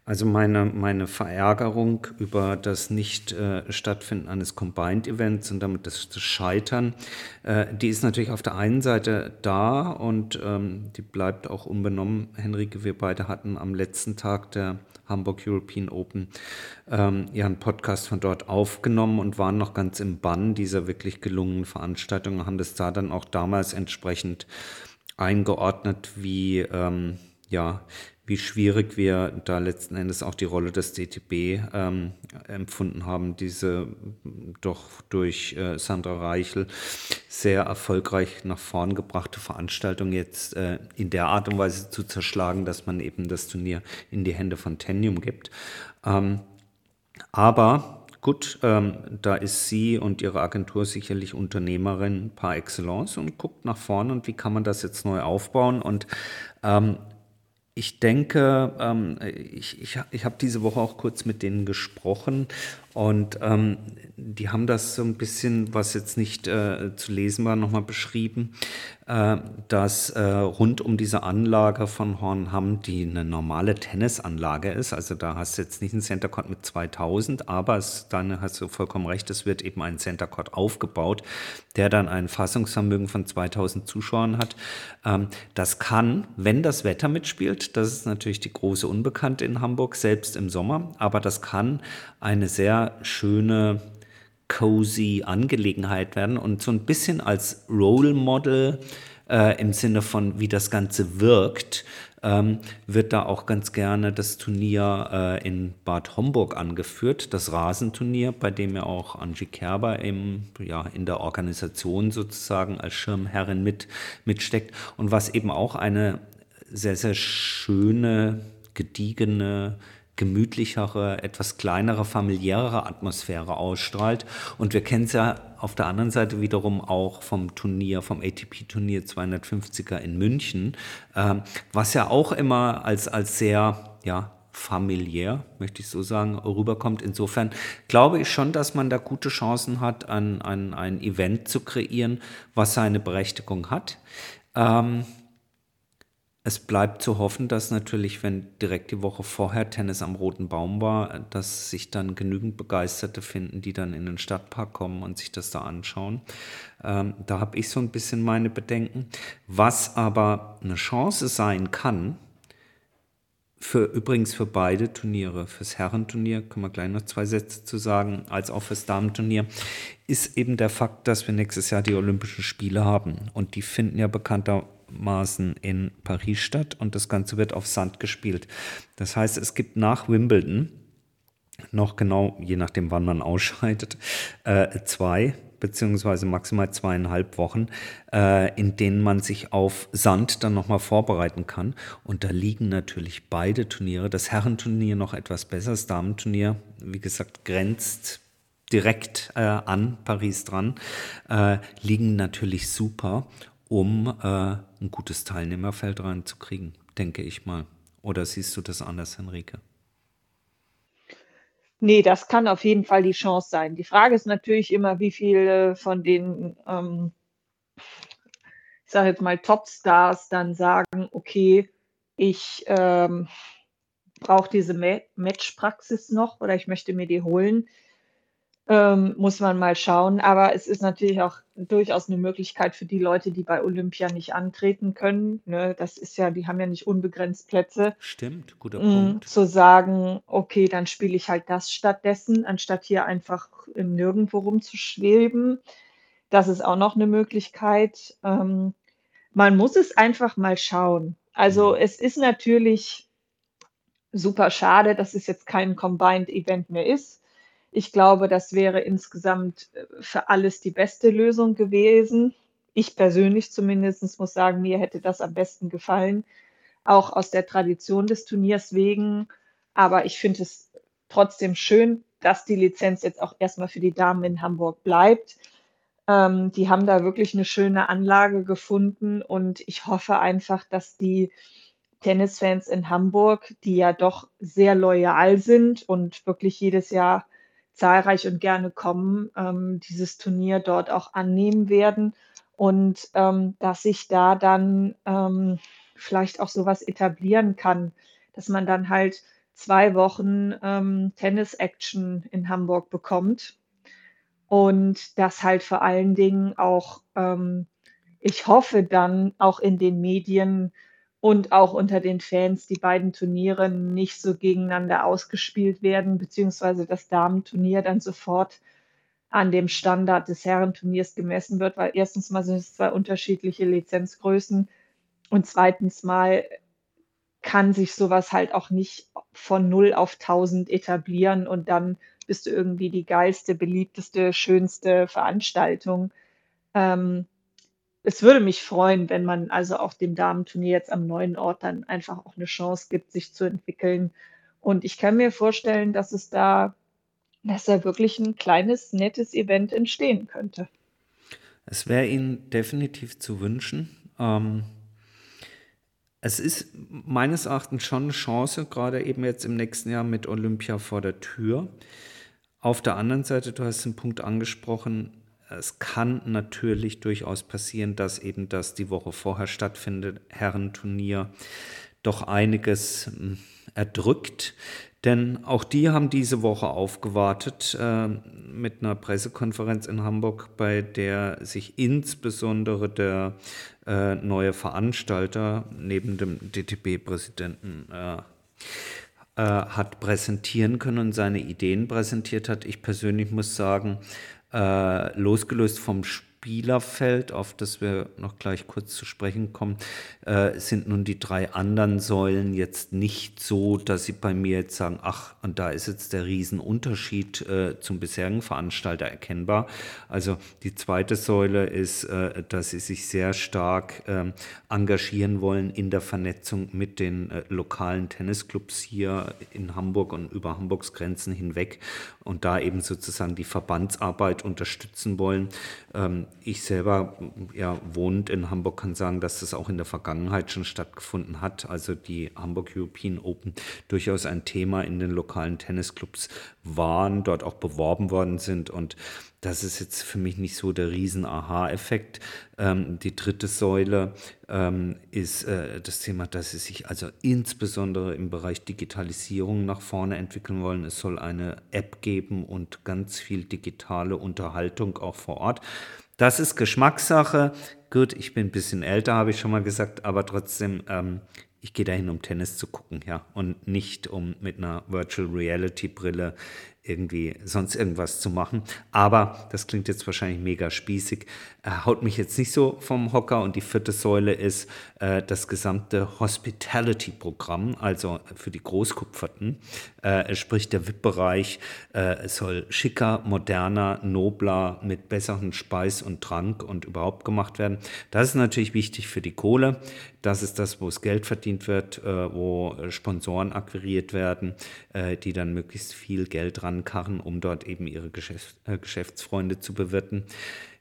Also meine, meine Verärgerung über das Nicht-Stattfinden eines Combined-Events und damit das, Scheitern, äh, die ist natürlich auf der einen Seite da und ähm, die bleibt auch unbenommen. Henrike, wir beide hatten am letzten Tag der Hamburg European Open ähm, ihren Podcast von dort aufgenommen und waren noch ganz im Bann dieser wirklich gelungenen Veranstaltung, haben das da dann auch damals entsprechend eingeordnet, wie ähm, ja, wie schwierig wir da letzten Endes auch die Rolle des DTB ähm, empfunden haben, diese doch durch äh, Sandra Reichel sehr erfolgreich nach vorn gebrachte Veranstaltung jetzt äh, in der Art und Weise zu zerschlagen, dass man eben das Turnier in die Hände von Tenium gibt. Ähm, aber gut, ähm, da ist sie und ihre Agentur sicherlich Unternehmerin par excellence und guckt nach vorne und wie kann man das jetzt neu aufbauen und ähm, ich denke, ähm, ich, ich, ich habe diese Woche auch kurz mit denen gesprochen und ähm, die haben das so ein bisschen, was jetzt nicht äh, zu lesen war, nochmal beschrieben, äh, dass äh, rund um diese Anlage von Hornham, die eine normale Tennisanlage ist, also da hast du jetzt nicht einen Center Court mit 2000, aber es, dann hast du vollkommen recht, es wird eben ein Center Court aufgebaut, der dann ein Fassungsvermögen von 2000 Zuschauern hat. Ähm, das kann, wenn das Wetter mitspielt, das ist natürlich die große Unbekannte in Hamburg, selbst im Sommer, aber das kann eine sehr schöne, cozy Angelegenheit werden und so ein bisschen als Role Model äh, im Sinne von, wie das Ganze wirkt, ähm, wird da auch ganz gerne das Turnier äh, in Bad Homburg angeführt, das Rasenturnier, bei dem ja auch Angie Kerber im, ja, in der Organisation sozusagen als Schirmherrin mit, mitsteckt. Und was eben auch eine sehr, sehr schöne, gediegene gemütlichere, etwas kleinere, familiärere Atmosphäre ausstrahlt. Und wir kennen es ja auf der anderen Seite wiederum auch vom Turnier, vom ATP-Turnier 250er in München, äh, was ja auch immer als, als sehr, ja, familiär, möchte ich so sagen, rüberkommt. Insofern glaube ich schon, dass man da gute Chancen hat, ein, ein, ein Event zu kreieren, was seine Berechtigung hat. Ähm, es bleibt zu hoffen, dass natürlich, wenn direkt die Woche vorher Tennis am Roten Baum war, dass sich dann genügend Begeisterte finden, die dann in den Stadtpark kommen und sich das da anschauen. Ähm, da habe ich so ein bisschen meine Bedenken. Was aber eine Chance sein kann, für übrigens für beide Turniere, fürs Herrenturnier, können wir gleich noch zwei Sätze zu sagen, als auch fürs Damenturnier, ist eben der Fakt, dass wir nächstes Jahr die Olympischen Spiele haben. Und die finden ja bekannter Maßen in Paris statt und das Ganze wird auf Sand gespielt. Das heißt, es gibt nach Wimbledon noch genau, je nachdem wann man ausscheidet, äh, zwei beziehungsweise maximal zweieinhalb Wochen, äh, in denen man sich auf Sand dann nochmal vorbereiten kann. Und da liegen natürlich beide Turniere, das Herrenturnier noch etwas besser, das Damenturnier, wie gesagt, grenzt direkt äh, an Paris dran, äh, liegen natürlich super um äh, ein gutes Teilnehmerfeld reinzukriegen, denke ich mal. Oder siehst du das anders, Henrike? Nee, das kann auf jeden Fall die Chance sein. Die Frage ist natürlich immer, wie viele von den, ähm, ich sage jetzt mal, Topstars dann sagen, okay, ich ähm, brauche diese Ma Matchpraxis noch oder ich möchte mir die holen. Ähm, muss man mal schauen. Aber es ist natürlich auch durchaus eine Möglichkeit für die Leute, die bei Olympia nicht antreten können. Ne? Das ist ja, die haben ja nicht unbegrenzt Plätze. Stimmt, guter Mm, Punkt. zu sagen, okay, dann spiele ich halt das stattdessen, anstatt hier einfach im Nirgendwo rumzuschweben. Das ist auch noch eine Möglichkeit. Ähm, man muss es einfach mal schauen. Also Mhm. es ist natürlich super schade, dass es jetzt kein Combined Event mehr ist. Ich glaube, das wäre insgesamt äh, für alles die beste Lösung gewesen. Ich persönlich zumindest muss sagen, mir hätte das am besten gefallen, auch aus der Tradition des Turniers wegen. Aber ich finde es trotzdem schön, dass die Lizenz jetzt auch erstmal für die Damen in Hamburg bleibt. Ähm, die haben da wirklich eine schöne Anlage gefunden und ich hoffe einfach, dass die Tennisfans in Hamburg, die ja doch sehr loyal sind und wirklich jedes Jahr zahlreich und gerne kommen, ähm, dieses Turnier dort auch annehmen werden. Und ähm, dass sich da dann ähm, vielleicht auch sowas etablieren kann, dass man dann halt zwei Wochen ähm, Tennis-Action in Hamburg bekommt. Und das halt vor allen Dingen auch, ähm, ich hoffe dann auch in den Medien und auch unter den Fans die beiden Turniere nicht so gegeneinander ausgespielt werden, beziehungsweise das Damenturnier dann sofort an dem Standard des Herrenturniers gemessen wird, weil erstens mal sind es zwei unterschiedliche Lizenzgrößen und zweitens mal kann sich sowas halt auch nicht von 0 auf 1000 etablieren und dann bist du irgendwie die geilste, beliebteste, schönste Veranstaltung. Ähm, es würde mich freuen, wenn man also auch dem Damenturnier jetzt am neuen Ort dann einfach auch eine Chance gibt, sich zu entwickeln. Und ich kann mir vorstellen, dass es da, dass da wirklich ein kleines, nettes Event entstehen könnte. Es wäre Ihnen definitiv zu wünschen. Ähm, es ist meines Erachtens schon eine Chance, gerade eben jetzt im nächsten Jahr mit Olympia vor der Tür. Auf der anderen Seite, du hast den Punkt angesprochen, es kann natürlich durchaus passieren, dass eben das die Woche vorher stattfindet, Herrenturnier, doch einiges hm, erdrückt. Denn auch die haben diese Woche aufgewartet äh, mit einer Pressekonferenz in Hamburg, bei der sich insbesondere der äh, neue Veranstalter neben dem DTB-Präsidenten äh, äh, hat präsentieren können und seine Ideen präsentiert hat. Ich persönlich muss sagen, äh, losgelöst vom Spielerfeld, auf das wir noch gleich kurz zu sprechen kommen, äh, sind nun die drei anderen Säulen jetzt nicht so, dass sie bei mir jetzt sagen, ach, und da ist jetzt der Riesenunterschied äh, zum bisherigen Veranstalter erkennbar. Also die zweite Säule ist, äh, dass sie sich sehr stark ähm, engagieren wollen in der Vernetzung mit den äh, lokalen Tennisclubs hier in Hamburg und über Hamburgs Grenzen hinweg und da eben sozusagen die Verbandsarbeit unterstützen wollen. Ähm, ich selber, ja, wohnend in Hamburg, kann sagen, dass das auch in der Vergangenheit schon stattgefunden hat. Also die Hamburg European Open durchaus ein Thema in den lokalen Tennisclubs waren, dort auch beworben worden sind und das ist jetzt für mich nicht so der Riesen-Aha-Effekt. Ähm, die dritte Säule ähm, ist äh, das Thema, dass sie sich also insbesondere im Bereich Digitalisierung nach vorne entwickeln wollen. Es soll eine App geben und ganz viel digitale Unterhaltung auch vor Ort. Das ist Geschmackssache. Gut, ich bin ein bisschen älter, habe ich schon mal gesagt, aber trotzdem, ähm, ich gehe dahin, um Tennis zu gucken, ja, und nicht um mit einer Virtual Reality Brille irgendwie sonst irgendwas zu machen. Aber das klingt jetzt wahrscheinlich mega spießig, äh, haut mich jetzt nicht so vom Hocker. Und die vierte Säule ist äh, das gesamte Hospitality-Programm, also für die Großkupferten, äh, sprich der VIP-Bereich äh, soll schicker, moderner, nobler, mit besseren Speis und Trank und überhaupt gemacht werden. Das ist natürlich wichtig für die Kohle. Das ist das, wo es Geld verdient wird, äh, wo Sponsoren akquiriert werden, äh, die dann möglichst viel Geld rankarren, um dort eben ihre Geschäft, äh, Geschäftsfreunde zu bewirten.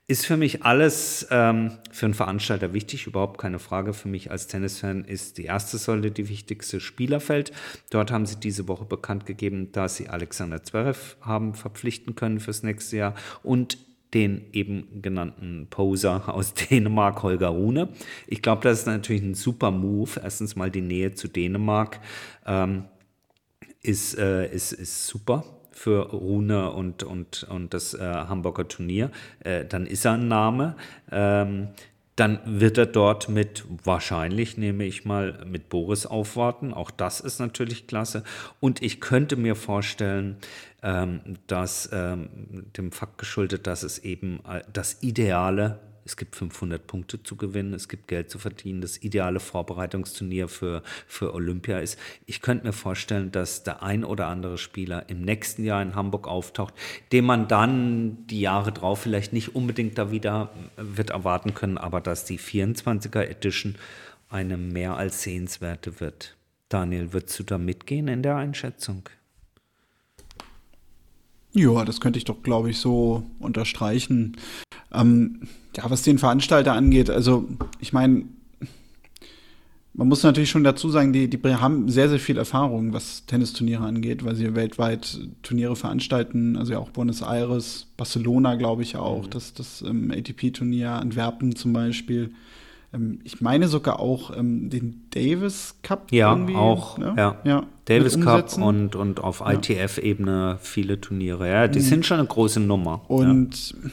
Ist für mich alles ähm, für einen Veranstalter wichtig, überhaupt keine Frage. Für mich als Tennisfan ist die erste Säule die wichtigste Spielerfeld. Dort haben sie diese Woche bekannt gegeben, dass sie Alexander Zverev haben verpflichten können fürs nächste Jahr und den eben genannten Poser aus Dänemark, Holger Rune. Ich glaube, das ist natürlich ein super Move. Erstens mal die Nähe zu Dänemark. Ähm, ist, äh, ist, ist super für Rune und, und, und das äh, Hamburger Turnier. Äh, dann ist er ein Name. Ähm, dann wird er dort mit, wahrscheinlich nehme ich mal, mit Boris aufwarten. Auch das ist natürlich klasse. Und ich könnte mir vorstellen, ähm, dass ähm, dem Fakt geschuldet, dass es eben äh, das ideale es gibt 500 Punkte zu gewinnen, es gibt Geld zu verdienen, das ideale Vorbereitungsturnier für, für Olympia ist. Ich könnte mir vorstellen, dass der ein oder andere Spieler im nächsten Jahr in Hamburg auftaucht, den man dann die Jahre drauf vielleicht nicht unbedingt da wieder wird erwarten können, aber dass die 24er Edition eine mehr als sehenswerte wird. Daniel, würdest du da mitgehen in der Einschätzung? Ja, das könnte ich doch, glaube ich, so unterstreichen. Ähm, ja, was den Veranstalter angeht, also ich meine, man muss natürlich schon dazu sagen, die, die haben sehr, sehr viel Erfahrung, was Tennisturniere angeht, weil sie weltweit Turniere veranstalten, also ja auch Buenos Aires, Barcelona, glaube ich auch, mhm. das, das ähm, ATP-Turnier, Antwerpen zum Beispiel. Ähm, ich meine sogar auch ähm, den Davis Cup. Ja, auch. Ne? Ja. ja. Davis Cup und, und auf ITF-Ebene viele Turniere. Ja, die mhm. sind schon eine große Nummer. Und ja.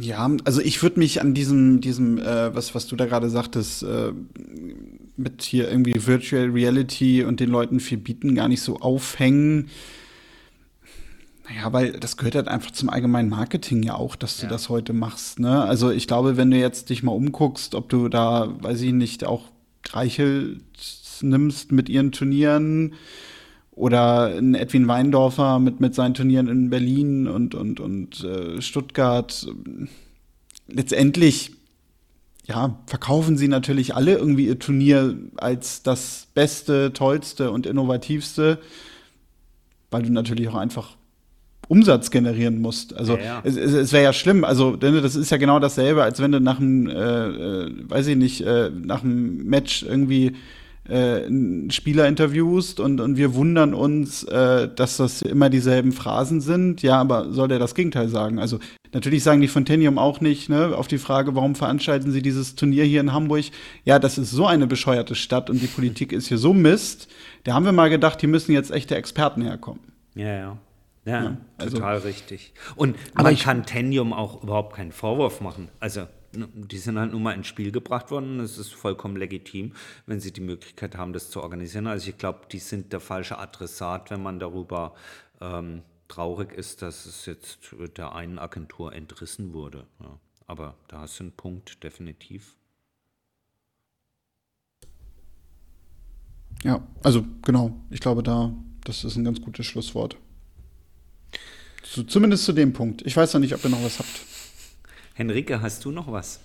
Ja, also ich würde mich an diesem, diesem, äh, was, was du da gerade sagtest, äh, mit hier irgendwie Virtual Reality und den Leuten viel bieten, gar nicht so aufhängen. Naja, weil das gehört halt einfach zum allgemeinen Marketing ja auch, dass du ja. das heute machst. Ne? Also ich glaube, wenn du jetzt dich mal umguckst, ob du da, weiß ich nicht, auch Reichelt nimmst mit ihren Turnieren, oder ein Edwin Weindorfer mit, mit seinen Turnieren in Berlin und, und, und äh, Stuttgart. Letztendlich, ja, verkaufen sie natürlich alle irgendwie ihr Turnier als das Beste, Tollste und Innovativste, weil du natürlich auch einfach Umsatz generieren musst. Also ja, ja. es, es, es wäre ja schlimm. Also das ist ja genau dasselbe, als wenn du nach einem, äh, äh, weiß ich nicht, äh, nach einem Match irgendwie äh, Spieler interviewst und, und wir wundern uns, äh, dass das immer dieselben Phrasen sind. Ja, aber soll der das Gegenteil sagen? Also natürlich sagen die Fontenium auch nicht, ne, auf die Frage, warum veranstalten sie dieses Turnier hier in Hamburg? Ja, das ist so eine bescheuerte Stadt und die Politik ist hier so Mist. Da haben wir mal gedacht, hier müssen jetzt echte Experten herkommen. Ja, ja. Ja, ja also, total richtig. Und man kann Tenium auch überhaupt keinen Vorwurf machen. Also Ne, die sind halt nun mal ins Spiel gebracht worden. Es ist vollkommen legitim, wenn sie die Möglichkeit haben, das zu organisieren. Also ich glaube, die sind der falsche Adressat, wenn man darüber ähm, traurig ist, dass es jetzt der einen Agentur entrissen wurde. Ja. Aber da hast du einen Punkt, definitiv. Ja, also genau. Ich glaube, da, das ist ein ganz gutes Schlusswort. So, zumindest zu dem Punkt. Ich weiß noch nicht, ob ihr noch was habt. Henrike, hast du noch was?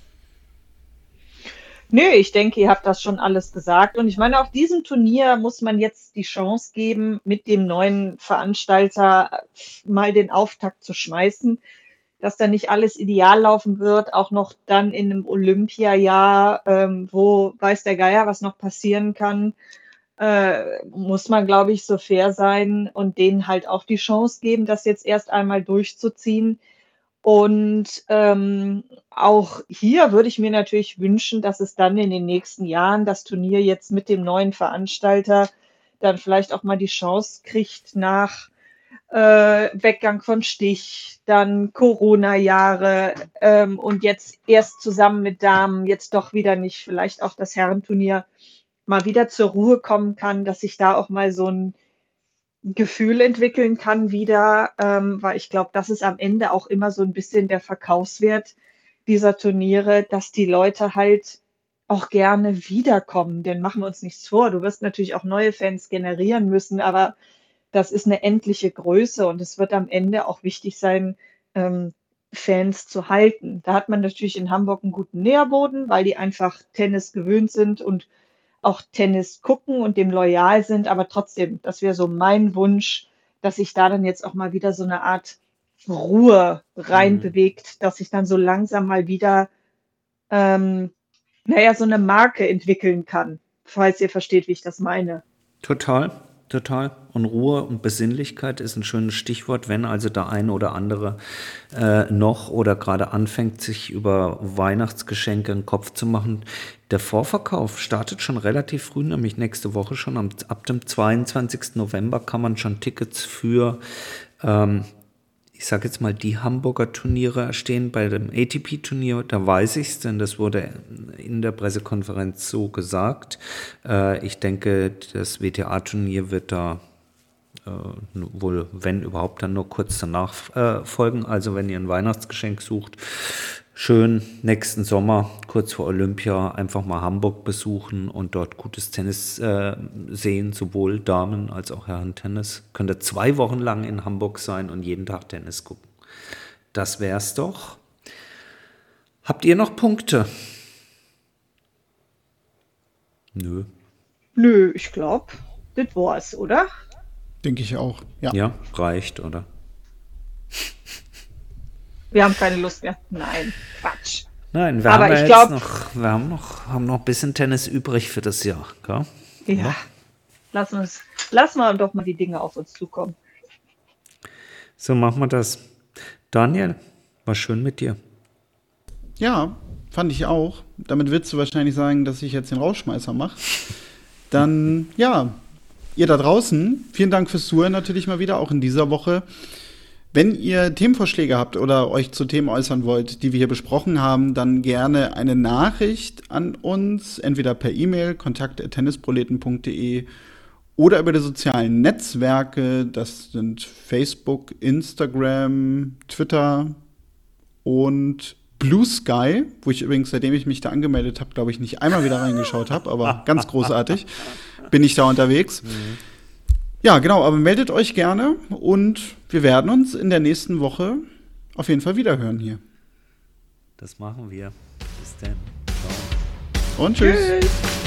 Nö, ich denke, ihr habt das schon alles gesagt. Und ich meine, auf diesem Turnier muss man jetzt die Chance geben, mit dem neuen Veranstalter mal den Auftakt zu schmeißen, dass da nicht alles ideal laufen wird, auch noch dann in einem Olympiajahr, ähm, wo weiß der Geier, was noch passieren kann, äh, muss man, glaube ich, so fair sein und denen halt auch die Chance geben, das jetzt erst einmal durchzuziehen. Und ähm, auch hier würde ich mir natürlich wünschen, dass es dann in den nächsten Jahren das Turnier jetzt mit dem neuen Veranstalter dann vielleicht auch mal die Chance kriegt nach äh, Weggang von Stich, dann Corona-Jahre ähm, und jetzt erst zusammen mit Damen, jetzt doch wieder nicht, vielleicht auch das Herrenturnier mal wieder zur Ruhe kommen kann, dass sich da auch mal so ein Gefühl entwickeln kann wieder, ähm, weil ich glaube, das ist am Ende auch immer so ein bisschen der Verkaufswert dieser Turniere, dass die Leute halt auch gerne wiederkommen. Denn machen wir uns nichts vor, du wirst natürlich auch neue Fans generieren müssen, aber das ist eine endliche Größe und es wird am Ende auch wichtig sein, ähm, Fans zu halten. Da hat man natürlich in Hamburg einen guten Nährboden, weil die einfach Tennis gewöhnt sind und auch Tennis gucken und dem loyal sind, aber trotzdem, das wäre so mein Wunsch, dass sich da dann jetzt auch mal wieder so eine Art Ruhe reinbewegt, mhm. dass sich dann so langsam mal wieder, ähm, naja, so eine Marke entwickeln kann, falls ihr versteht, wie ich das meine. Total. Total. Und Ruhe und Besinnlichkeit ist ein schönes Stichwort, wenn also der eine oder andere äh, noch oder gerade anfängt, sich über Weihnachtsgeschenke einen Kopf zu machen. Der Vorverkauf startet schon relativ früh, nämlich nächste Woche schon. Am, ab dem 22. November kann man schon Tickets für ähm, ich sage jetzt mal, die Hamburger Turniere stehen bei dem ATP-Turnier, da weiß ich es, denn das wurde in der Pressekonferenz so gesagt. Äh, ich denke, das WTA-Turnier wird da äh, wohl, wenn überhaupt, dann nur kurz danach äh, folgen. Also wenn ihr ein Weihnachtsgeschenk sucht, schön nächsten Sommer, kurz vor Olympia, einfach mal Hamburg besuchen und dort gutes Tennis äh, sehen, sowohl Damen- als auch Herren-Tennis. Könnt ihr zwei Wochen lang in Hamburg sein und jeden Tag Tennis gucken. Das wär's doch. Habt ihr noch Punkte? Nö. Nö, ich glaube, das war's, oder? Denke ich auch, ja. Ja, reicht, oder? Wir haben keine Lust mehr. Nein, Quatsch. Nein, wir, Aber haben, ja glaub, noch, wir haben, noch, haben noch ein bisschen Tennis übrig für das Jahr. Gell? Ja. ja. Lass uns, lassen wir doch mal die Dinge auf uns zukommen. So machen wir das. Daniel, war schön mit dir. Ja, fand ich auch. Damit willst du wahrscheinlich sagen, dass ich jetzt den Rausschmeißer mache. Dann, ja, ihr da draußen, vielen Dank fürs Zuhören natürlich mal wieder, auch in dieser Woche. Wenn ihr Themenvorschläge habt oder euch zu Themen äußern wollt, die wir hier besprochen haben, dann gerne eine Nachricht an uns, entweder per E-Mail, kontakt.tennisproleten.de oder über die sozialen Netzwerke, das sind Facebook, Instagram, Twitter und Blue Sky, wo ich übrigens, seitdem ich mich da angemeldet habe, glaube ich, nicht einmal wieder reingeschaut habe, aber ganz großartig bin ich da unterwegs. Mhm. Ja, genau, aber meldet euch gerne und wir werden uns in der nächsten Woche auf jeden Fall wiederhören hier. Das machen wir. Bis dann. Ciao. Und tschüss. tschüss.